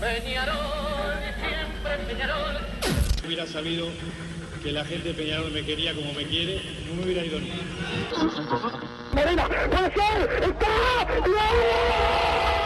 Peñarol, siempre Peñarol. Hubiera sabido que la gente de Peñarol me quería como me quiere, no me hubiera ido puede ser, está, No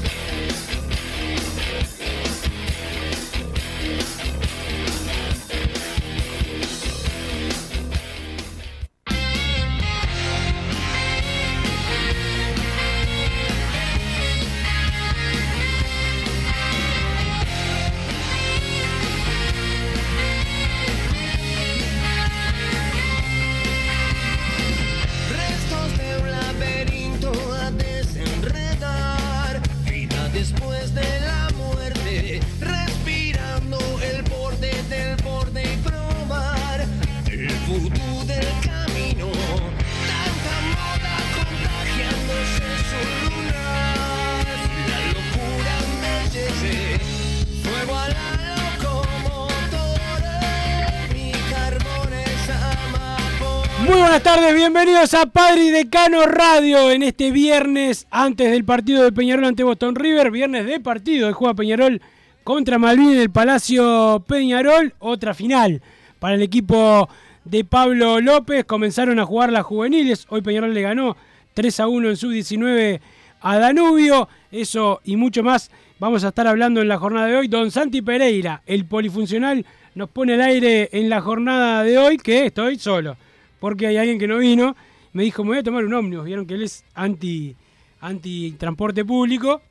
A Padre y Decano Radio en este viernes antes del partido de Peñarol ante Boston River, viernes de partido de juega Peñarol contra Malvin en el Palacio Peñarol, otra final para el equipo de Pablo López, comenzaron a jugar las juveniles, hoy Peñarol le ganó 3 a 1 en sub-19 a Danubio, eso y mucho más vamos a estar hablando en la jornada de hoy. Don Santi Pereira, el polifuncional, nos pone al aire en la jornada de hoy que estoy solo porque hay alguien que no vino, me dijo, me voy a tomar un ómnibus, vieron que él es anti, anti transporte público,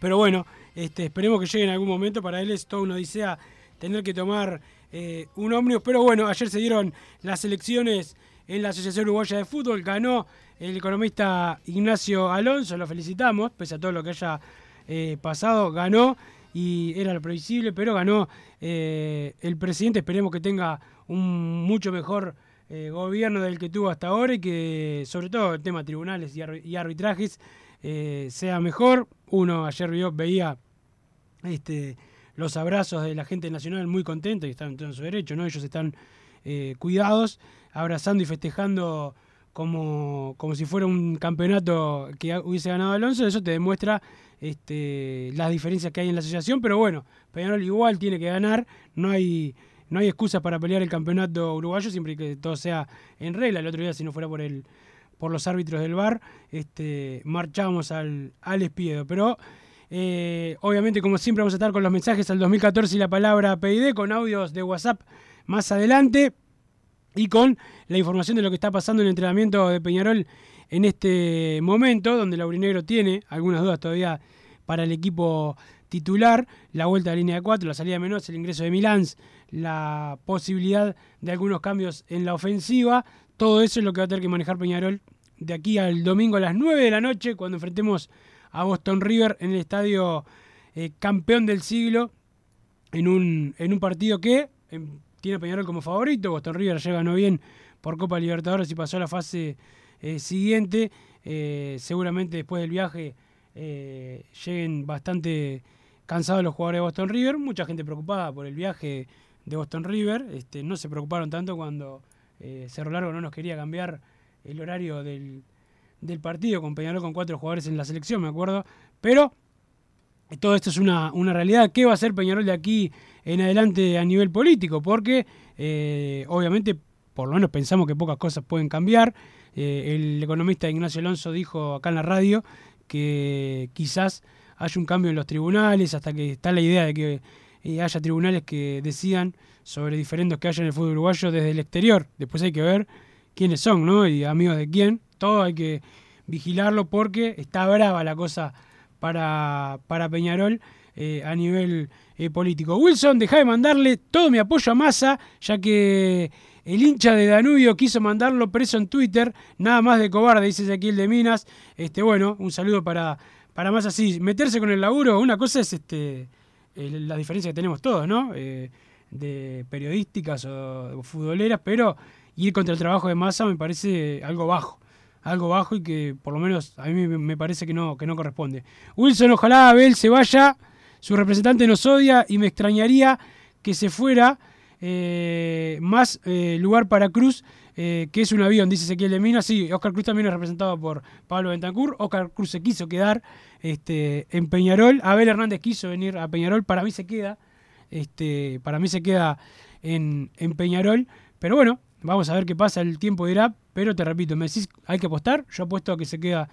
pero bueno, este, esperemos que llegue en algún momento, para él es toda una odisea tener que tomar eh, un ómnibus, pero bueno, ayer se dieron las elecciones en la Asociación Uruguaya de Fútbol, ganó el economista Ignacio Alonso, lo felicitamos, pese a todo lo que haya eh, pasado, ganó y era lo previsible, pero ganó eh, el presidente, esperemos que tenga un mucho mejor eh, gobierno del que tuvo hasta ahora y que sobre todo el tema tribunales y, arbi- y arbitrajes eh, sea mejor. Uno ayer vio, veía este, los abrazos de la gente nacional muy contenta y están en su derecho, ¿no? Ellos están eh, cuidados, abrazando y festejando como, como si fuera un campeonato que hubiese ganado Alonso, eso te demuestra este, las diferencias que hay en la asociación, pero bueno, Peñarol igual tiene que ganar, no hay, no hay excusa para pelear el campeonato uruguayo siempre que todo sea en regla. El otro día, si no fuera por el por los árbitros del VAR, este, marchamos al, al espiedo. Pero eh, obviamente, como siempre, vamos a estar con los mensajes al 2014 y la palabra PID, con audios de WhatsApp más adelante y con la información de lo que está pasando en el entrenamiento de Peñarol en este momento, donde Laurinegro tiene algunas dudas todavía para el equipo titular, la vuelta de línea de 4, la salida de Menos, el ingreso de Milán, la posibilidad de algunos cambios en la ofensiva, todo eso es lo que va a tener que manejar Peñarol de aquí al domingo a las 9 de la noche, cuando enfrentemos a Boston River en el estadio eh, campeón del siglo, en un, en un partido que em, tiene Peñarol como favorito. Boston River ya ganó bien por Copa Libertadores y pasó a la fase eh, siguiente. Eh, seguramente después del viaje lleguen bastante cansados los jugadores de Boston River. Mucha gente preocupada por el viaje de Boston River. Este, no se preocuparon tanto cuando eh, Cerro Largo no nos quería cambiar el horario del, del partido con Peñarol con cuatro jugadores en la selección, me acuerdo. Pero todo esto es una, una realidad. ¿Qué va a hacer Peñarol de aquí en adelante a nivel político? Porque eh, obviamente, por lo menos pensamos que pocas cosas pueden cambiar. Eh, el economista Ignacio Alonso dijo acá en la radio que quizás haya un cambio en los tribunales, hasta que está la idea de que eh, haya tribunales que decidan sobre diferendos que haya en el fútbol uruguayo desde el exterior. Después hay que ver quiénes son, ¿no? Y amigos de quién. Todo hay que vigilarlo porque está brava la cosa para, para Peñarol eh, a nivel eh, político. Wilson, deja de mandarle todo mi apoyo a Massa, ya que El hincha de Danubio quiso mandarlo preso en Twitter, nada más de cobarde, dice Ezequiel de Minas. Este, bueno, un saludo para, para más así. Meterse con el laburo, una cosa es este la diferencia que tenemos todos, ¿no? Eh, de periodísticas o, futboleras, pero ir contra el trabajo de masa me parece algo bajo. Algo bajo y que por lo menos a mí me parece que no, que no corresponde. Wilson, ojalá Abel se vaya, su representante nos odia y me extrañaría que se fuera eh, más eh, lugar para Cruz, que es un avión, dice Ezequiel de Mina. Sí, Oscar Cruz también es representado por Pablo Bentancur. Oscar Cruz se quiso quedar este, en Peñarol. Abel Hernández quiso venir a Peñarol. Para mí se queda. Este, para mí se queda en, Peñarol. Pero bueno, vamos a ver qué pasa. El tiempo dirá. Pero te repito, me decís, hay que apostar. Yo apuesto a que se queda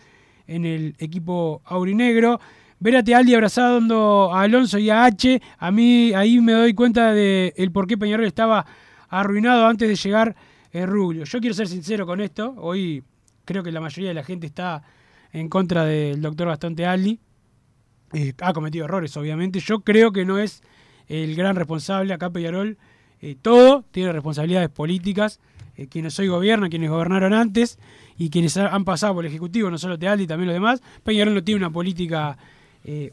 en el equipo aurinegro. Vérate Aldi abrazando a Alonso y a H. A mí ahí me doy cuenta de el por qué Peñarol estaba arruinado antes de llegar el Rubio. Yo quiero ser sincero con esto. Hoy creo que la mayoría de la gente está en contra del doctor Bastonte Aldi. Eh, ha cometido errores, obviamente. Yo creo que no es el gran responsable. Acá Peñarol eh, todo tiene responsabilidades políticas. Eh, quienes hoy gobiernan, quienes gobernaron antes y quienes han pasado por el Ejecutivo, no solo Tealdi, también los demás. Peñarol no tiene una política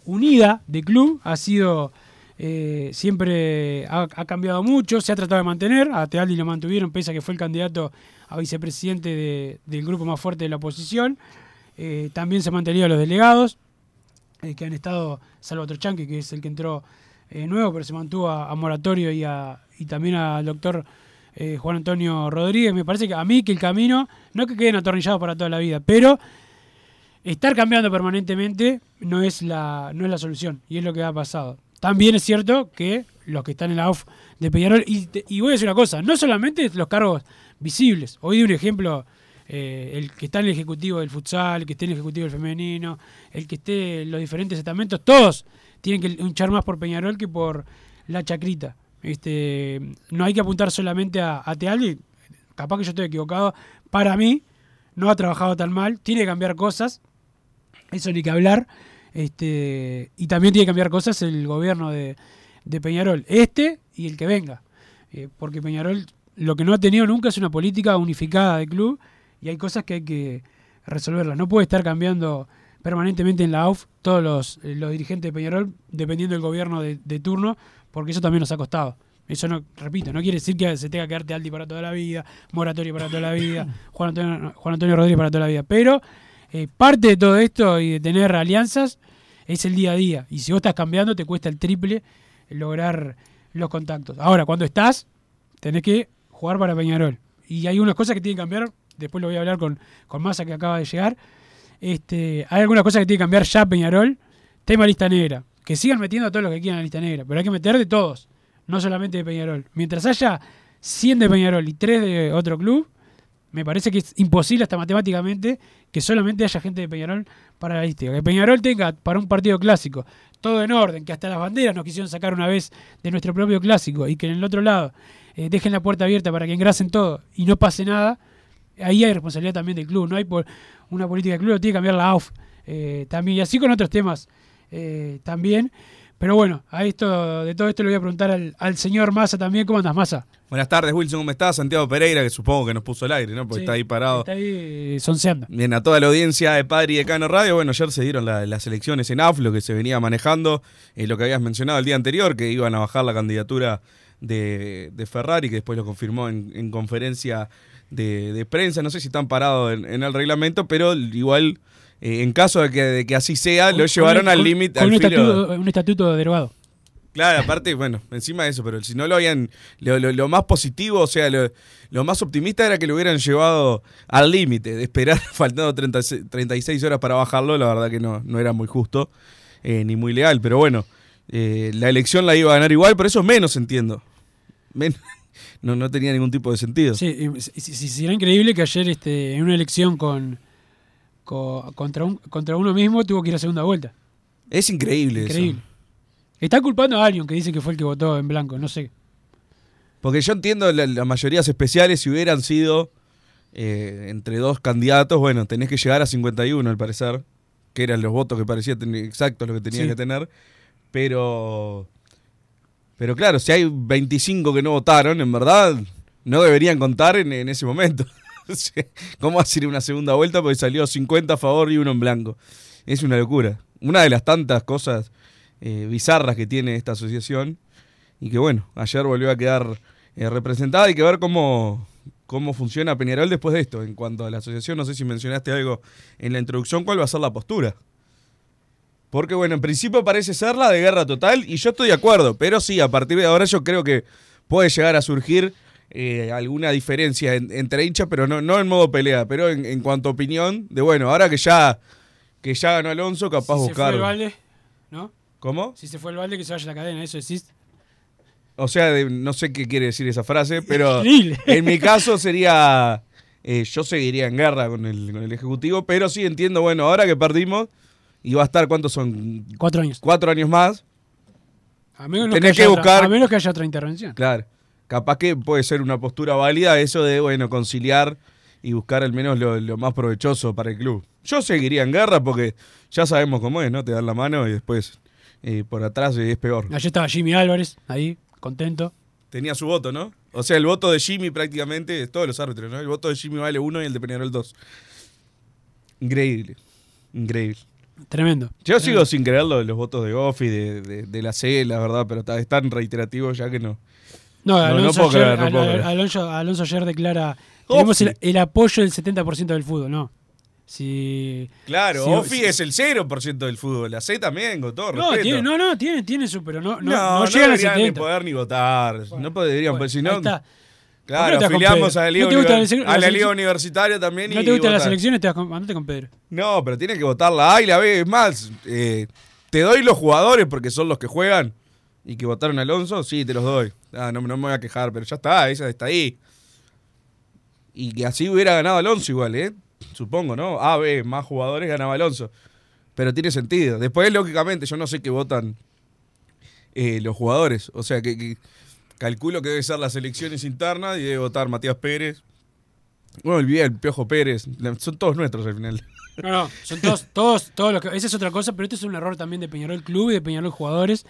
unida de club. Ha sido eh, siempre ha, cambiado mucho, se ha tratado de mantener, a Tealdi lo mantuvieron, pese a que fue el candidato a vicepresidente del grupo más fuerte de la oposición. Eh, también se han mantenido los delegados, eh, que han estado, salvo Trochanqui, que es el que entró nuevo, pero se mantuvo a, Moratorio y, a, y también al doctor Juan Antonio Rodríguez. Me parece que a mí que el camino, no que queden atornillados para toda la vida, pero estar cambiando permanentemente no es la, no es la solución, y es lo que ha pasado. También es cierto que los que están en la OFF de Peñarol, y, voy a decir una cosa, no solamente los cargos visibles, hoy di un ejemplo, eh, el que está en el ejecutivo del futsal, el que esté en el ejecutivo del femenino, el que esté en los diferentes estamentos, todos tienen que luchar más por Peñarol que por la chacrita. Este, no hay que apuntar solamente a, a Tealdi, capaz que yo estoy equivocado, para mí no ha trabajado tan mal, tiene que cambiar cosas, eso ni que hablar, este, y también tiene que cambiar cosas el gobierno de, Peñarol, este y el que venga. Eh, porque Peñarol lo que no ha tenido nunca es una política unificada de club y hay cosas que hay que resolverlas. No puede estar cambiando permanentemente en la AUF todos los, eh, los dirigentes de Peñarol dependiendo del gobierno de, turno, porque eso también nos ha costado. Eso no, repito, no quiere decir que se tenga que quedarte Aldi para toda la vida, Moratorio para toda la vida, Juan Antonio, Juan Antonio Rodríguez para toda la vida. Pero eh, parte de todo esto y de tener alianzas es el día a día. Y si vos estás cambiando, te cuesta el triple lograr los contactos. Ahora, cuando estás, tenés que jugar para Peñarol. Y hay unas cosas que tienen que cambiar. Después lo voy a hablar con, con Massa que acaba de llegar. Este, hay algunas cosas que tienen que cambiar ya Peñarol. Tema lista negra. Que sigan metiendo a todos los que quieran la lista negra. Pero hay que meter de todos. No solamente de Peñarol. Mientras haya 100 de Peñarol y 3 de otro club, me parece que es imposible hasta matemáticamente que solamente haya gente de Peñarol para la lista. Que Peñarol tenga para un partido clásico todo en orden, que hasta las banderas nos quisieron sacar una vez de nuestro propio clásico y que en el otro lado eh, dejen la puerta abierta para que engrasen todo y no pase nada, ahí hay responsabilidad también del club. No hay por una política del club, tiene que cambiar la AUF eh, también. Y así con otros temas eh, también. Pero bueno, a esto, de todo esto le voy a preguntar al, señor Massa también. ¿Cómo andas, Massa? Buenas tardes, Wilson. ¿Cómo estás? Santiago Pereira, que supongo que nos puso el aire, ¿no? Porque está ahí parado. Está ahí sonceando. Bien, a toda la audiencia de Padre y de Cano Radio. Bueno, ayer se dieron las elecciones en AF, lo que se venía manejando, eh, lo que habías mencionado el día anterior, que iban a bajar la candidatura de, Ferrari, que después lo confirmó en, conferencia de, prensa. No sé si están parados en el reglamento, pero igual eh, en caso de que, así sea, lo llevaron al límite. Con, un, estatuto, un estatuto derogado. Claro, aparte, bueno, encima de eso, pero si no lo habían. Lo, más positivo, o sea, lo, más optimista era que lo hubieran llevado al límite, de esperar faltando 36 horas para bajarlo, la verdad que no, no era muy justo eh, ni muy legal, pero bueno, eh, la elección la iba a ganar igual, pero eso menos entiendo. no, no tenía ningún tipo de sentido. Sí, si, será increíble que ayer este, en una elección con contra, un, contra uno mismo tuvo que ir a segunda vuelta. Es increíble, increíble. Está culpando a alguien que dice que fue el que votó en blanco, no sé. Porque yo entiendo las mayorías especiales si hubieran sido eh, entre dos candidatos, bueno, tenés que llegar a 51 al parecer, que eran los votos que parecía exactos lo que tenía que tener, pero pero claro, si hay 25 que no votaron, en verdad no deberían contar en, ese momento. ¿Cómo hacer una segunda vuelta? Porque salió 50 a favor y uno en blanco. Es una locura. Una de las tantas cosas eh, bizarras que tiene esta asociación. Y que bueno, ayer volvió a quedar eh, representada. Hay que ver cómo, cómo funciona Peñarol después de esto. En cuanto a la asociación, no sé si mencionaste algo en la introducción, cuál va a ser la postura. Porque bueno, en principio parece ser la de guerra total y yo estoy de acuerdo, pero sí, a partir de ahora yo creo que puede llegar a surgir eh, alguna diferencia en- entre hinchas, pero no, no en modo pelea, pero en, en cuanto a opinión, de bueno, ahora que ya, que ya ganó Alonso, capaz Si se fue buscar... el balde, ¿no? ¿Cómo? Si se fue el balde, que se vaya la cadena, eso decís. O sea, de- no sé qué quiere decir esa frase, pero en mi caso sería, eh, yo seguiría en guerra con el, con el Ejecutivo, pero sí entiendo, bueno, ahora que perdimos, y va a estar, ¿cuántos son? Cuatro años. Cuatro años más, A menos, Tenés que, haya buscar- a menos que haya otra intervención. claro. Capaz que puede ser una postura válida eso de, bueno, conciliar y buscar al menos lo, lo más provechoso para el club. Yo seguiría en guerra porque ya sabemos cómo es, ¿no? Te dan la mano y después eh, por atrás es peor. Ayer estaba Jimmy Álvarez, ahí, contento. Tenía su voto, ¿no? O sea, el voto de Jimmy prácticamente, todos los árbitros, ¿no? El voto de Jimmy vale uno y el de Peñarol dos. Increíble. Increíble. Tremendo. Yo sigo sin creer lo de los votos de Goffi, de, de, de la C, la verdad, pero está- es tan reiterativo ya que no. No, No, no Alonso, ayer, creer, no Al-. Alonso, Alonso ayer declara, tenemos el, el apoyo del 70% del fútbol, ¿no? Si, Claro, si- Goffi si- es el 0% del fútbol, la C también, con todo No, respeto. tiene, no, no, tiene, tiene su, pero no, no, no, no, al deberían ni 70. poder ni votar. no deberían, Bueno, pues si no. está. Claro, ¿Por qué no afiliamos a la ¿No Liga, a la? Liga Universitaria también. ¿No y te gustan las elecciones? Te vas con, andate con Pedro. No, pero tiene que votar la A y la B. Es más, eh, te doy los jugadores porque son los que juegan y que votaron a Alonso. Sí, te los doy. Ah, no, no me voy a quejar, pero ya está, esa está ahí. Y que así hubiera ganado Alonso igual, ¿eh? Supongo, ¿no? A, B, más jugadores ganaba Alonso. Pero tiene sentido. Después, lógicamente, yo no sé qué votan eh, los jugadores. O sea, que, que calculo que debe ser las elecciones internas y debe votar Matías Pérez. Bueno, olvidé el Piojo Pérez. Son todos nuestros al final. No, no, son todos, todos, todos los que. Esa es otra cosa, pero este es un error también de Peñarol Club y de Peñarol Jugadores.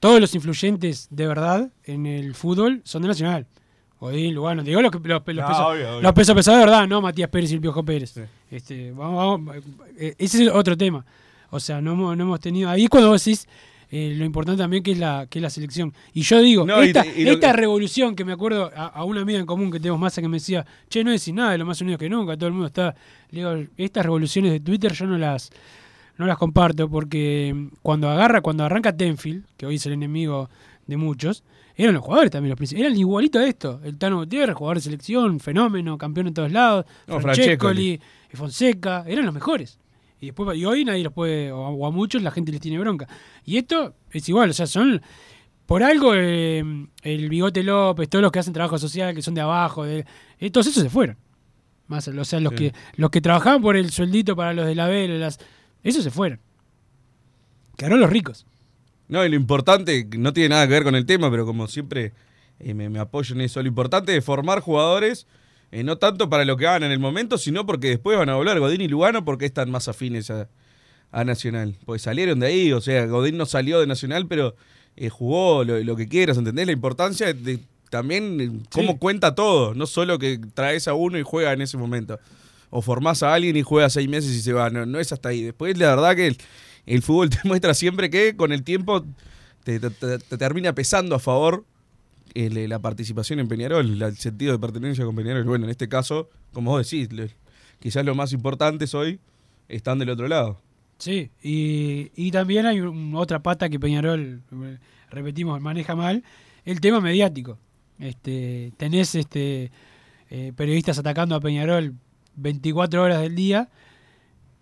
Todos los influyentes de verdad en el fútbol son de Nacional. Godín, Lugano, digo los, que- los, los No, pesos, obvio, obvio. los pesos pesados de verdad, no Matías Pérez y el Piojo Pérez. Este, vamos, vamos, eh, ese es otro tema. O sea, no hemos, no hemos tenido. Ahí cuando vos decís eh, lo importante también que es la, que es la selección. Y yo digo, No, esta, y lo esta que- revolución que me acuerdo a, a una amiga en común que tenemos masa que me decía, che, no decís nada de lo más unidos que nunca, todo el mundo está. Le digo, estas revoluciones de Twitter yo no las no las comparto porque mm, cuando agarra, cuando arranca Tenfield, que hoy es el enemigo de muchos, eran los jugadores también los principales. Eran igualito a esto. El Tano Gutiérrez, jugador de selección, fenómeno, campeón en todos lados. No, Francescoli, Fonseca, eran los mejores. Y después y hoy nadie los puede, o a, o a muchos la gente les tiene bronca. Y esto es igual, o sea, son por algo eh, el Bigote López, todos los que hacen trabajo social, que son de abajo, de, eh, todos esos se fueron. Más, o sea, los Sí. que los que trabajaban por el sueldito para los de la las, esos se fueron. Quedaron los ricos. No, y lo importante, no tiene nada que ver con el tema, pero como siempre eh, me, me apoyo en eso. Lo importante es formar jugadores, eh, no tanto para lo que hagan en el momento, sino porque después van a volver Godín y Lugano porque están más afines a, a Nacional. Pues salieron de ahí, o sea, Godín no salió de Nacional, pero eh, jugó lo, lo que quieras, ¿entendés? La importancia de también eh, cómo Sí. cuenta todo, no solo que traes a uno y juega en ese momento. O formás a alguien y juega seis meses y se va, no, no es hasta ahí. Después, la verdad que el, el fútbol te muestra siempre que con el tiempo te, te- te- te termina pesando a favor el- la participación en Peñarol, el sentido de pertenencia con Peñarol. Bueno, en este caso, como vos decís, quizás los más importantes hoy están del otro lado. Sí, y, también hay otra pata que Peñarol, eh, repetimos, maneja mal, el tema mediático. Este, tenés este, eh, periodistas atacando a Peñarol 24 horas del día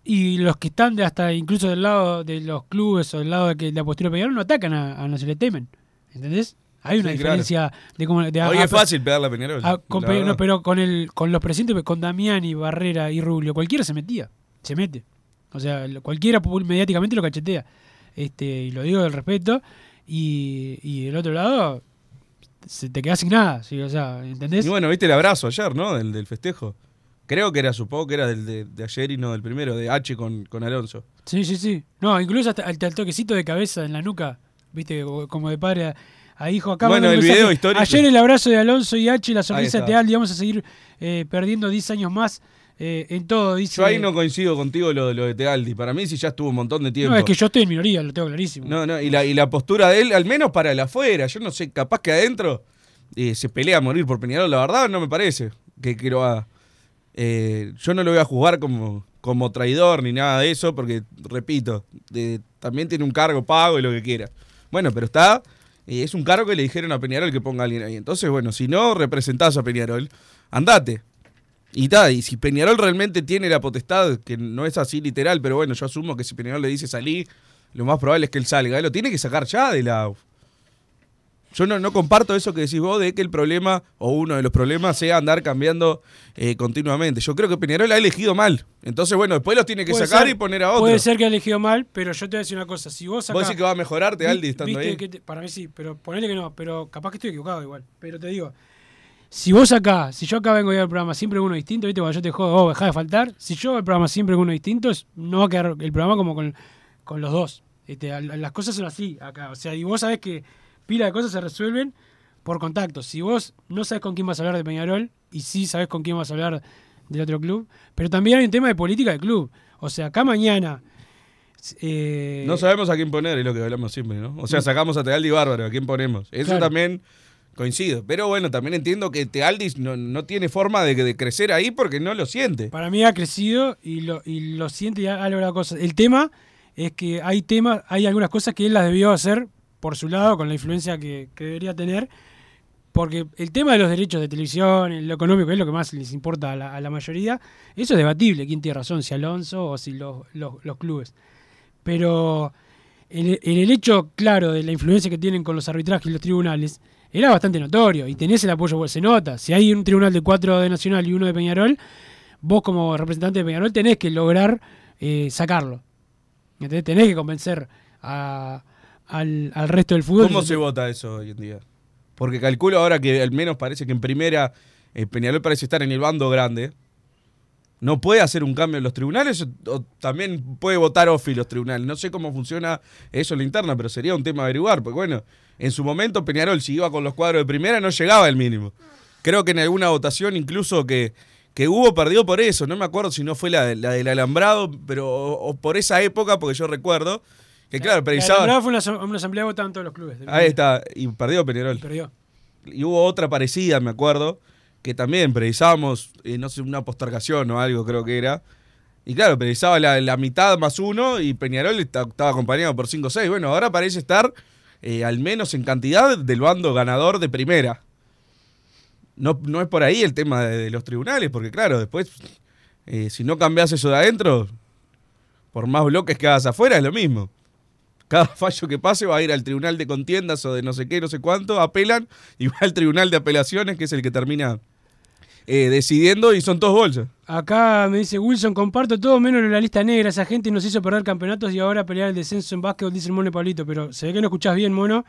y los que están de hasta incluso del lado de los clubes o del lado de la postura de Peñarol no atacan a, a no se le temen. ¿Entendés? Hay una Sí, claro. diferencia de cómo... de- Hoy a- es fácil pegarle a Peñarol. Ah, con Pe- no, pero con el con los presidentes, con Damiani, Barrera y Rubio, cualquiera se metía, se mete. O sea, cualquiera mediáticamente lo cachetea. Este, y lo digo del respeto. Y, y del otro lado, se te queda sin nada. ¿sí? O sea, ¿entendés? Y bueno, viste el abrazo ayer, ¿no? Del, del festejo. Creo que era, supongo que era del de, de ayer y no del primero, de H con, con Alonso. Sí, sí, sí. No, incluso hasta, hasta el toquecito de cabeza en la nuca, viste, como- como de padre a, Ahí dijo acá. Bueno, el video histórico. Ayer el abrazo de Alonso y H, la sonrisa de Tealdi. Vamos a seguir eh, perdiendo 10 años más eh, en todo. Dice, Yo ahí no coincido contigo lo, lo de Tealdi. Para mí sí ya estuvo un montón de tiempo. No, es que yo estoy en minoría, lo tengo clarísimo. No, no, y la, y la postura de él, al menos para el afuera, yo no sé, capaz que adentro eh, se pelea a morir por Peñarol, la verdad no me parece que, que lo haga. Eh, yo no lo voy a juzgar como, como traidor ni nada de eso, porque, repito, también tiene un cargo pago y lo que quiera. Bueno, pero está, eh, es un cargo que le dijeron a Peñarol que ponga a alguien ahí. Entonces, bueno, si no representás a Peñarol, andate. Y ta, y si Peñarol realmente tiene la potestad, que no es así literal, pero bueno, yo asumo que si Peñarol le dice salí, lo más probable es que él salga. Lo tiene que sacar ya de la. Yo no, no comparto eso que decís vos de que el problema, o uno de los problemas, sea andar cambiando eh, continuamente. Yo creo que Peñarol ha elegido mal. Entonces, bueno, después los tiene que Puede sacar ser- y poner a otro. Puede ser que ha elegido mal, pero yo te voy a decir una cosa. Si vos acá, ¿Vos decís que va a mejorarte, Aldi, estando ahí? te- para mí sí, pero ponele que no, pero capaz que estoy equivocado igual. Pero te digo, si vos acá, si yo acá vengo a ir al programa siempre con uno distinto, viste, cuando yo te jodo, oh, dejá de faltar, si yo hago el programa siempre con uno distinto, no va a quedar el programa como con, con los dos. Este, al- las cosas son así acá. O sea, y vos sabés que pila de cosas se resuelven por contacto. Si vos no sabés con quién vas a hablar de Peñarol, y sí sabés con quién vas a hablar del otro club, pero también hay un tema de política del club. O sea, acá mañana. eh, No sabemos a quién poner, es lo que hablamos siempre, ¿no? O sea, sacamos a Tealdi Bárbaro, ¿a quién ponemos? Eso Claro. también coincido. Pero bueno, también entiendo que Tealdi no, no tiene forma de, de crecer ahí porque no lo siente. Para mí ha crecido y lo, y lo siente y ha, ha logrado cosas. El tema es que hay temas, hay algunas cosas que él las debió hacer por su lado, con la influencia que, debería tener, porque el tema de los derechos de televisión, lo económico, es lo que más les importa a la, mayoría, eso es debatible, quién tiene razón, si Alonso o si los, los, clubes. Pero en el, el hecho claro de la influencia que tienen con los arbitrajes y los tribunales, era bastante notorio y tenés el apoyo, se nota. Si hay un tribunal de cuatro de Nacional y uno de Peñarol, vos como representante de Peñarol tenés que lograr eh, sacarlo. Tenés que convencer a- al, al resto del fútbol. ¿Cómo se vota eso hoy en día? Porque calculo ahora que al menos parece que en primera eh, Peñarol parece estar en el bando grande. ¿No puede hacer un cambio en los tribunales o, también puede votar Ofi los tribunales? No sé cómo funciona eso en la interna, pero sería un tema a averiguar. Porque bueno, en su momento Peñarol si iba con los cuadros de primera no llegaba al mínimo. Creo que en alguna votación incluso que, que hubo perdió por eso. No me acuerdo si no fue la, la del alambrado, pero o, o por esa época, porque yo recuerdo que claro, La precisaba... Alambrado fue una, una asamblea votaban todos los clubes. Ahí está, y perdió Peñarol. Perdió. Y hubo otra parecida, me acuerdo, que también precisábamos, eh, no sé, una postergación o algo creo que era. Y claro, precisaba la, la mitad más uno y Peñarol esta- estaba acompañado por 5 o 6. Bueno, ahora parece estar eh, al menos en cantidad del bando ganador de primera. No, no es por ahí el tema de, de los tribunales, porque claro, después, eh, si no cambias eso de adentro, por más bloques que hagas afuera, es lo mismo. Cada fallo que pase va a ir al tribunal de contiendas o de no sé qué, no sé cuánto, apelan y va al tribunal de apelaciones, que es el que termina eh, decidiendo y son todos bolsas. Acá me dice Wilson, comparto todo menos la lista negra. Esa gente nos hizo perder campeonatos y ahora pelear el descenso en básquetbol, dice el mono Pablito. Pero se ve que no escuchás bien, mono.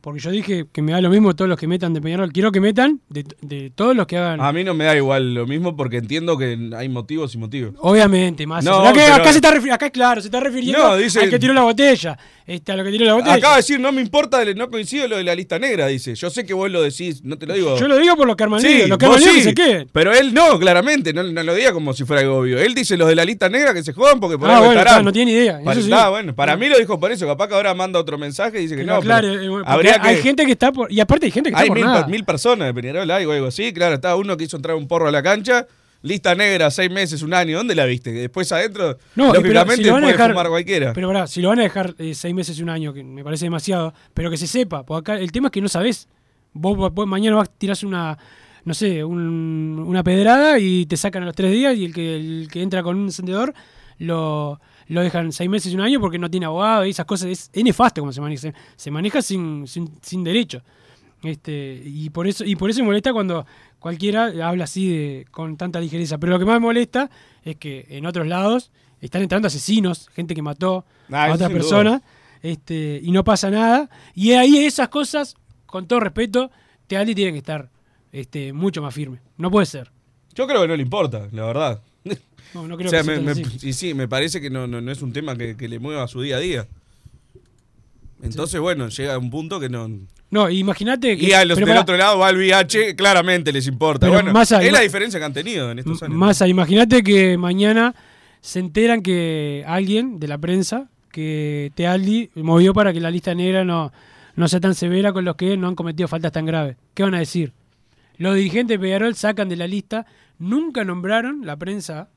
Porque yo dije que me da lo mismo todos los que metan de Peñarol. Quiero que metan de, de todos los que hagan. A mí no me da igual lo mismo porque entiendo que hay motivos y motivos. Obviamente, más. No, acá, pero- acá se está refiri- acá es claro, se está refiriendo No, dice- al que tiró la botella. Este, a lo que tiró la botella. Acaba de decir, no me importa, no coincido lo de la lista negra, dice. Yo sé que vos lo decís, no te lo digo. Yo lo digo por los que arman Sí, los que arman sí, se queden. Pero él no, claramente, no, no lo diga como si fuera algo obvio. Él dice los de la lista negra que se jodan porque por Ah, algo bueno, estarán. no tiene idea, Para, eso sí. bueno, para mí lo dijo por eso, capaz que ahora manda otro mensaje y dice que, Que no. aclare, pero que, Hay gente que está por. Y aparte hay gente que está hay por mil, nada. per- mil personas de Peñarol, hay o algo así, claro, está uno que hizo entrar un porro a la cancha, lista negra, seis meses, un año, ¿dónde la viste? Que después adentro, No, lógicamente si lo van a puede dejar- fumar cualquiera. Pero pará, si lo van a dejar eh, seis meses y un año, que me parece demasiado, pero que se sepa, porque acá el tema es que no sabés. Vos, mañana vas a tirás una, no sé, un- una pedrada y te sacan a los tres días y el que, el que entra con un encendedor lo, lo dejan seis meses y un año porque no tiene abogado y esas cosas. Es, es nefasto como se maneja. Se, se maneja sin, sin, sin derecho. Este, y por eso, y por eso me molesta cuando cualquiera habla así de, con tanta ligereza. Pero lo que más me molesta es que en otros lados están entrando asesinos, gente que mató Ah, a duda. personas, este, y no pasa nada. Y ahí esas cosas, con todo respeto, Tealdi tiene que estar este, mucho más firme. No puede ser. Yo creo que no le importa, la verdad. No, no creo o sea, que me, y sí, me parece que no, no, no es un tema que, que le mueva su día a día. Entonces, bueno, llega un punto que no. No, imagínate que. Y a los del otro lado va el VIH, claramente les importa. Pero bueno, es la diferencia que han tenido en estos años. Massa, imagínate que mañana se enteran que alguien de la prensa, que Tealdi movió para que la lista negra no, no sea tan severa con los que no han cometido faltas tan graves. ¿Qué van a decir? Los dirigentes de Peñarol sacan de la lista, nunca nombraron, la prensa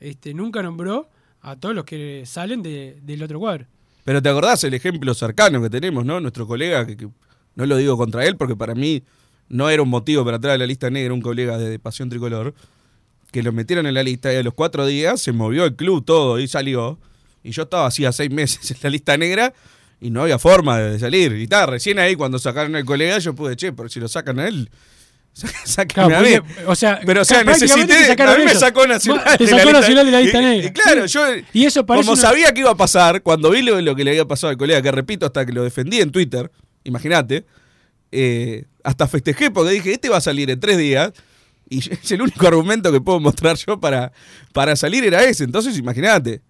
este, nunca nombró a todos los que salen de- del otro cuadro. Pero te acordás el ejemplo cercano que tenemos, ¿no? Nuestro colega, que, no lo digo contra él, porque para mí no era un motivo para entrar a la lista negra, un colega de, Pasión Tricolor, que lo metieron en la lista y a los cuatro días se movió el club todo y salió. Y yo estaba hacía seis meses en la lista negra y no había forma de salir. Y estaba recién ahí cuando sacaron al colega, yo pude, che, pero si lo sacan a él, sáquenme Claro, a mí. porque, o sea, Pero o sea, necesité, a mí me sacó Nacional. Te de la sacó lista- Nacional de la lista y- negra. Y, claro, yo Y eso como una- sabía que iba a pasar, cuando vi lo, lo que le había pasado al colega, que repito hasta que lo defendí en Twitter, imagínate, eh, hasta festejé porque dije, este va a salir en tres días. Y es el único argumento que puedo mostrar yo para, para salir era ese. Entonces, imagínate.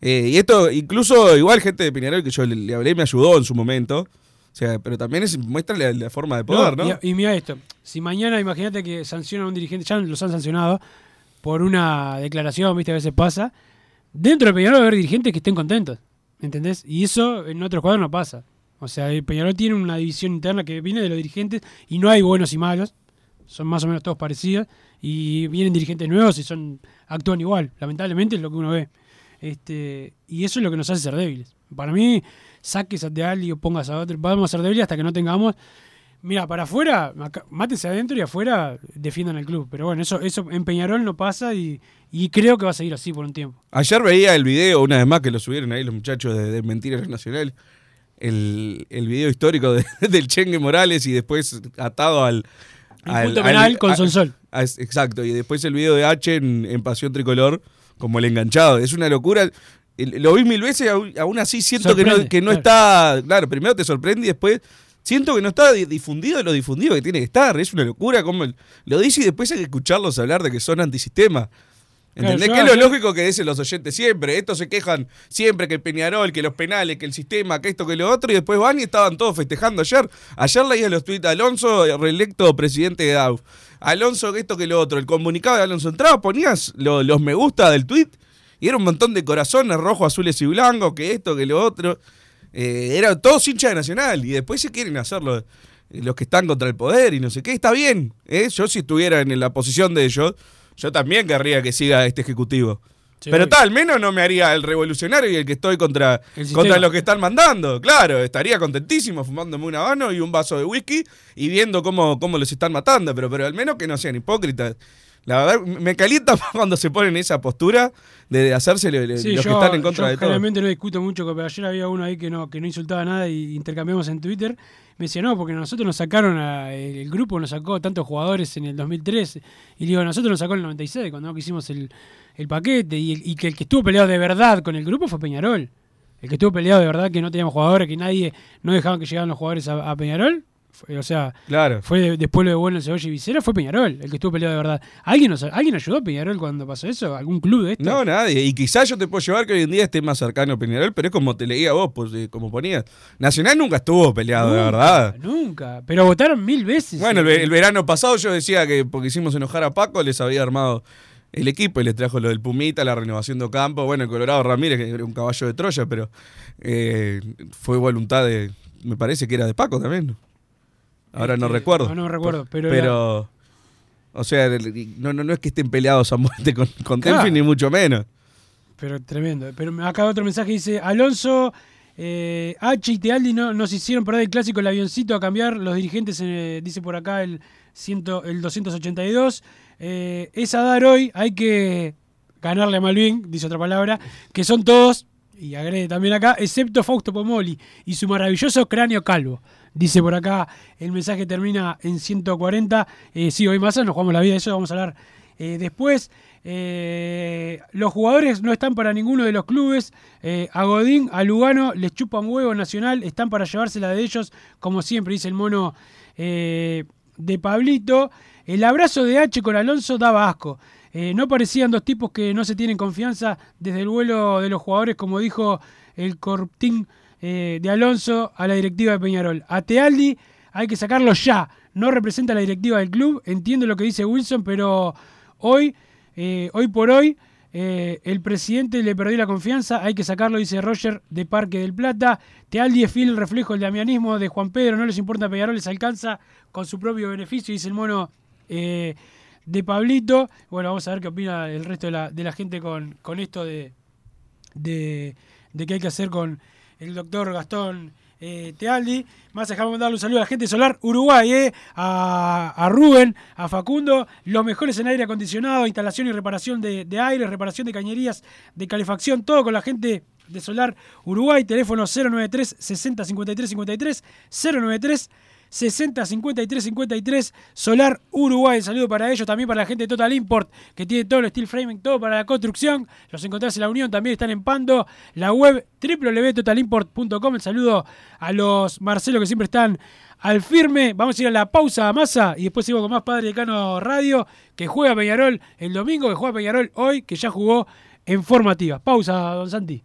Eh, y esto, incluso igual gente de Peñarol que yo le, le hablé me ayudó en su momento. O sea, pero también es, muestra la, la forma de poder, ¿no? Y, y mira esto, si mañana imagínate que sancionan a un dirigente, ya los han sancionado por una declaración, viste, a veces pasa, dentro de Peñarol va a haber dirigentes que estén contentos, ¿entendés? Y eso en otros cuadros no pasa. O sea, el Peñarol tiene una división interna que viene de los dirigentes y no hay buenos y malos, son más o menos todos parecidos y vienen dirigentes nuevos y son actúan igual, lamentablemente es lo que uno ve. Este, y eso es lo que nos hace ser débiles. Para mí, saques a Teal y pongas a otro, vamos a ser débiles hasta que no tengamos Mira, para afuera, mátense adentro y afuera defiendan al club. Pero bueno, eso, eso en Peñarol no pasa y, y creo que va a seguir así por un tiempo. Ayer veía el video, una vez más que lo subieron ahí los muchachos de, de Mentiras Nacional, el, el video histórico de- del Chengue Morales y después atado al... El punto penal con Sonsol. a- es- exacto, y después el video de H en, en Pasión Tricolor como el enganchado. Es una locura. El- Lo vi mil veces, aún, aún así siento que no, Sorprende, que no está... Claro, primero te sorprende y después... Siento que no está di- difundido lo difundido que tiene que estar. Es una locura como lo dice y después hay que escucharlos hablar de que son antisistema. ¿Entendés? Claro, que es lo lógico que dicen los oyentes siempre. Estos se quejan siempre que el Peñarol, que los penales, que el sistema, que esto, que lo otro, y después van y estaban todos festejando ayer. Ayer leía los tweets Alonso, reelecto presidente de DAO. Alonso, que esto, que lo otro. El comunicado de Alonso entraba, ponías lo- los me gusta del tweet y era un montón de corazones rojos, azules y blancos, que esto, que lo otro. Eh, era todos hinchas de Nacional y después se quieren hacerlo los que están contra el poder y no sé qué. Está bien. ¿eh? Yo si estuviera en la posición de ellos, yo también querría que siga este ejecutivo. Sí, Pero tal, al menos no me haría el revolucionario y el que estoy contra, contra los que están mandando. Claro, estaría contentísimo fumándome un habano y un vaso de whisky y viendo cómo, cómo los están matando. Pero, pero al menos que no sean hipócritas. La verdad, me calienta más cuando se ponen en esa postura de hacerse Sí, los yo, que están en contra yo de todo. generalmente no discuto mucho, pero ayer había uno ahí que no, que no insultaba nada y intercambiamos en Twitter. Me decía, no, porque nosotros nos sacaron, a- el, grupo nos sacó tantos jugadores en el 2003. Y le digo, nosotros nos sacó en el 96, cuando no hicimos el, el paquete. Y, el- y que el que estuvo peleado de verdad con el grupo fue Peñarol. El que estuvo peleado de verdad que no teníamos jugadores, que nadie, no dejaban que llegaran los jugadores a, a Peñarol. Fue- o sea, Claro. fue de- después lo de Bueno, Cebolla y Vicera, fue Peñarol, el que estuvo peleado de verdad. ¿Alguien, nos, ¿Alguien ayudó a Peñarol cuando pasó eso? ¿Algún club de esto? No, nadie. Y quizás yo te puedo llevar que hoy en día esté más cercano a Peñarol, pero es como te leía vos, pues, eh, como ponías. Nacional nunca estuvo peleado, de verdad. Nunca. Pero votaron mil veces. Bueno, el, ve- el verano pasado yo decía que porque hicimos enojar a Paco, les había armado el equipo y les trajo lo del Pumita, la renovación de Ocampo. Bueno, el Colorado Ramírez, que era un caballo de Troya, pero eh, fue voluntad de. Me parece que era de Paco también. Ahora no Este, recuerdo. no, no recuerdo, pero Pero. O sea, no, no, no es que estén peleados a muerte con, con Claro. Ni mucho menos. Pero tremendo. Pero acá otro mensaje dice: Alonso, eh, H y Tealdi no, nos hicieron perder el clásico el avioncito a cambiar. Los dirigentes, eh, dice por acá el, ciento, el 282. Eh, es a dar hoy, hay que ganarle a Malvin, dice otra palabra, que son todos, y agrede también acá, excepto Fausto Pomoli y su maravilloso cráneo calvo. Dice por acá, el mensaje termina en 140. Eh, sí, hoy más nos jugamos la vida, eso vamos a hablar eh, después. Eh, los jugadores no están para ninguno de los clubes. Eh, a Godín, a Lugano les chupan huevo nacional. Están para llevársela de ellos, como siempre, dice el mono de Pablito. El abrazo de H con Alonso daba asco. No parecían dos tipos que no se tienen confianza desde el vuelo de los jugadores, como dijo el Corptín eh, de Alonso a la directiva de Peñarol. A Tealdi hay que sacarlo ya. No representa la directiva del club. Entiendo lo que dice Wilson, pero hoy, eh, hoy por hoy, eh, el presidente le perdió la confianza. Hay que sacarlo, dice Roger de Parque del Plata. Tealdi es fiel el reflejo del damianismo de Juan Pedro. No les importa Peñarol, les alcanza con su propio beneficio, dice el mono de Pablito. Bueno, vamos a ver qué opina el resto de la, de la gente con, con esto de, de, de qué hay que hacer con el doctor Gastón eh, Tealdi. Más dejamos mandarle un saludo a la gente Solar Uruguay, eh, a, Rubén, a Facundo, los mejores en aire acondicionado, instalación y reparación de, de aire, reparación de cañerías, de calefacción, todo con la gente de Solar Uruguay, teléfono 093 60 53 53, 093 60 53 53 Solar Uruguay. Saludo para ellos, también para la gente de Total Import, que tiene todo el steel framing, todo para la construcción. Los encontrás en la Unión, también están en Pando. La web www.totalimport.com. El saludo a los Marcelo que siempre están al firme. Vamos a ir a la pausa a masa y después sigo con más Padre Decano Radio, que juega Peñarol el domingo, que juega Peñarol hoy, que ya jugó en formativa. Pausa, don Santi.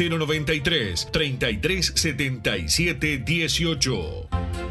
093 33 77 18.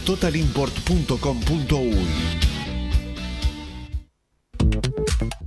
www.totalimport.com.uy.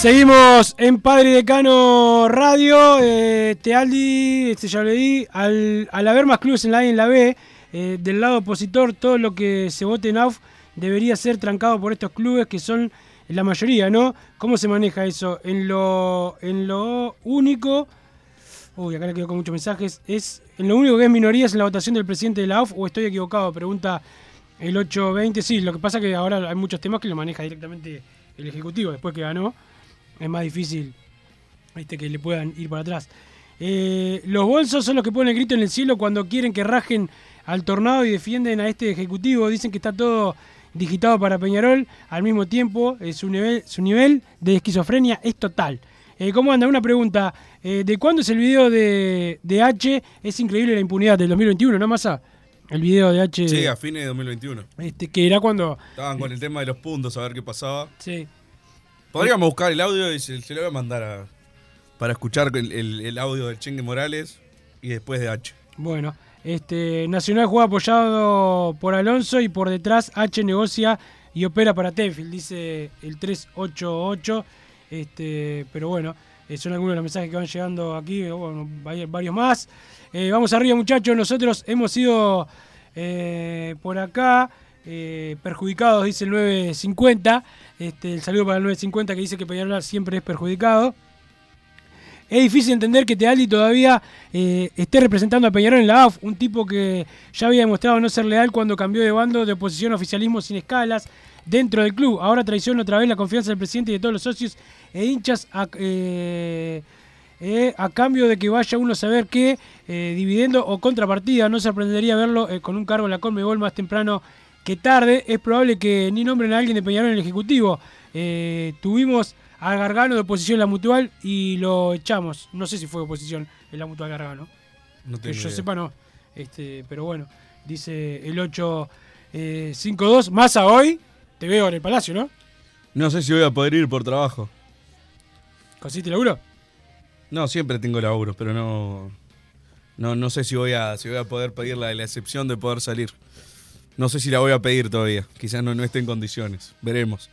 Seguimos en Padre Decano Radio. Eh, Tealdi, este ya lo di. Al, al haber más clubes en la A y en la B, eh, del lado opositor, todo lo que se vote en AUF debería ser trancado por estos clubes que son la mayoría, ¿no? ¿Cómo se maneja eso? En lo, en lo único. Uy, acá le quedo con muchos mensajes. ¿Es en lo único que es minoría es en la votación del presidente de la AUF o estoy equivocado? Pregunta el 820. Sí, lo que pasa es que ahora hay muchos temas que lo maneja directamente el Ejecutivo después que ganó es más difícil este, que le puedan ir para atrás. Eh, los bolsos son los que ponen el grito en el cielo cuando quieren que rajen al tornado y defienden a este ejecutivo. Dicen que está todo digitado para Peñarol. Al mismo tiempo, eh, su, nivel, su nivel de esquizofrenia es total. Eh, ¿Cómo anda? Una pregunta. ¿De cuándo es el video de, de H? Es increíble la impunidad del 2021, ¿no, Massa? El video de H. Sí, a fines de 2021. Este, que era cuando. Estaban con el tema de los puntos, a ver qué pasaba. Sí. Podríamos buscar el audio y se, lo voy a mandar para escuchar el, audio del Chengue Morales y después de H. Bueno, este Nacional juega apoyado por Alonso y por detrás H negocia y opera para Tenfield, dice el 388. Este, pero bueno, eh, son algunos de los mensajes que van llegando aquí, eh, bueno, hay varios más. Eh, vamos arriba, muchachos. Nosotros hemos sido por acá perjudicados, dice el 950. Este, el saludo para el 950 que dice que Peñarol siempre es perjudicado. Es difícil entender que Tealdi todavía eh, esté representando a Peñarol en la AUF, un tipo que ya había demostrado no ser leal cuando cambió de bando de oposición a oficialismo sin escalas dentro del club. Ahora traiciona otra vez la confianza del presidente y de todos los socios e hinchas a, eh, eh, cambio de que vaya uno a saber qué, dividendo o contrapartida. No sorprendería verlo con un cargo en la Conmebol más temprano que tarde. Es probable que ni nombren a alguien de Peñarol en el Ejecutivo. Eh, tuvimos a Gargano de oposición en la Mutual y lo echamos. No sé si fue oposición en la Mutual Gargano. No Que yo idea. sepa no. Este, pero bueno, dice el 852. Más a hoy, te veo en el Palacio, ¿no? No sé si voy a poder ir por trabajo. ¿Conseguiste laburo? No, siempre tengo laburo, pero no. No, no sé si voy a, si voy a poder pedir la, la excepción de poder salir. No sé si la voy a pedir todavía. Quizás no, no esté en condiciones. Veremos.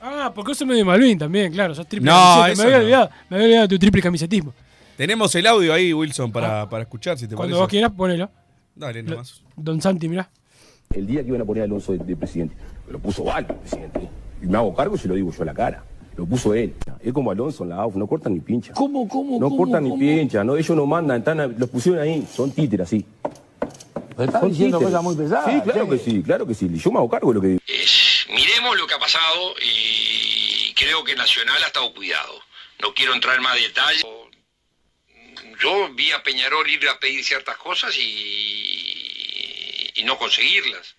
Ah, porque vos sos medio Malvin también, claro. Sos triple No, camiseta. eso Me había no. olvidado, me había olvidado de tu triple camisetismo. Tenemos el audio ahí, Wilson, para, para escuchar, si te Ah. Cuando parece. vos quieras, ponelo. Dale, nomás. Don Santi, mirá. El día que iban a poner a Alonso de, de presidente, me lo puso Val, presidente. Y me hago cargo y se lo digo yo a la cara. Lo puso él. Es como Alonso en la AUF, no cortan ni pincha. ¿Cómo, cómo, No cortan ni pincha, no, ellos no mandan, están los pusieron ahí, son títeres así. Estás Son diciendo títeres. cosas muy pesadas, Sí, claro che. que sí, claro que sí. Yo me hago cargo de lo que digo. Miremos lo que ha pasado y creo que Nacional ha estado cuidado. No quiero entrar en más detalles. Yo vi a Peñarol ir a pedir ciertas cosas y, y no conseguirlas.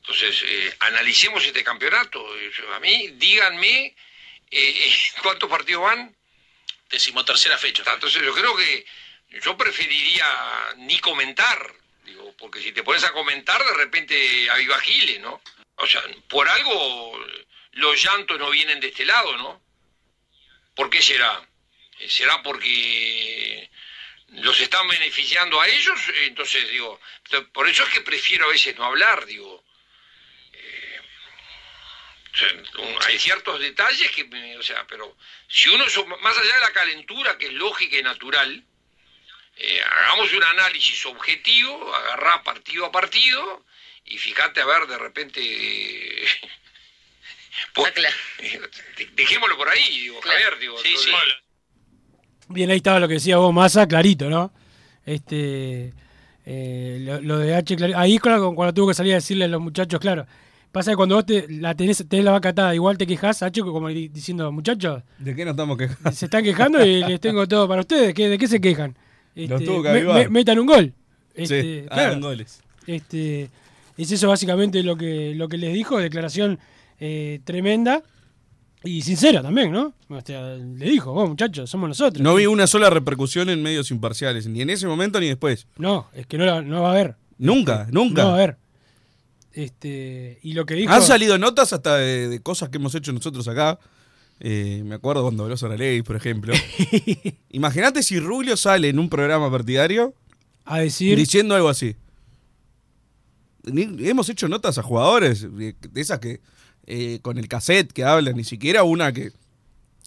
Entonces, eh, analicemos este campeonato. A mí, díganme eh, cuántos partidos van. Decimotercera fecha. Entonces, yo creo que yo preferiría ni comentar, digo, porque si te pones a comentar, de repente aviva Giles, ¿no? O sea, por algo los llantos no vienen de este lado, ¿no? ¿Por qué será? Eh, ¿Será porque los están beneficiando a ellos? Entonces, digo, por eso es que prefiero a veces no hablar, digo. Eh, hay ciertos detalles que, o sea, pero si uno, más allá de la calentura, que es lógica y natural, eh, hagamos un análisis objetivo, agarrá partido a partido y fíjate a ver de repente... eh, por- de- dejémoslo por ahí, digo, Javier, digo. Bien, ahí estaba lo que decía vos, Massa, clarito, ¿no? Este, eh, lo, lo de H, clarito. Ahí claro, cuando tuvo que salir a decirle a los muchachos, claro. Pasa que cuando vos te, la tenés, tenés la vaca atada, igual te quejas, H, como di- diciendo, muchachos, ¿De qué nos estamos quejando? se están quejando y les tengo todo para ustedes. ¿Qué, ¿De qué se quejan? Este, tuvo que me- avivar. me- metan un gol. Sí, Este, hagan goles. Este, es eso básicamente lo que, lo que les dijo, declaración eh, tremenda y sincera también, ¿no? O sea, le dijo, vos muchachos, somos nosotros. No vi una sola repercusión en medios imparciales, ni en ese momento ni después. No, es que no, la- no va a haber. Nunca, nunca. No va a haber. Este, y lo que dijo. Han salido notas hasta de, de cosas que hemos hecho nosotros acá. Eh, me acuerdo cuando habló sobre ley, por ejemplo. Imagínate si Rubio sale en un programa partidario a decir diciendo algo así. Ni- hemos hecho notas a jugadores de, de esas que eh, con el cassette que hablan, ni siquiera una que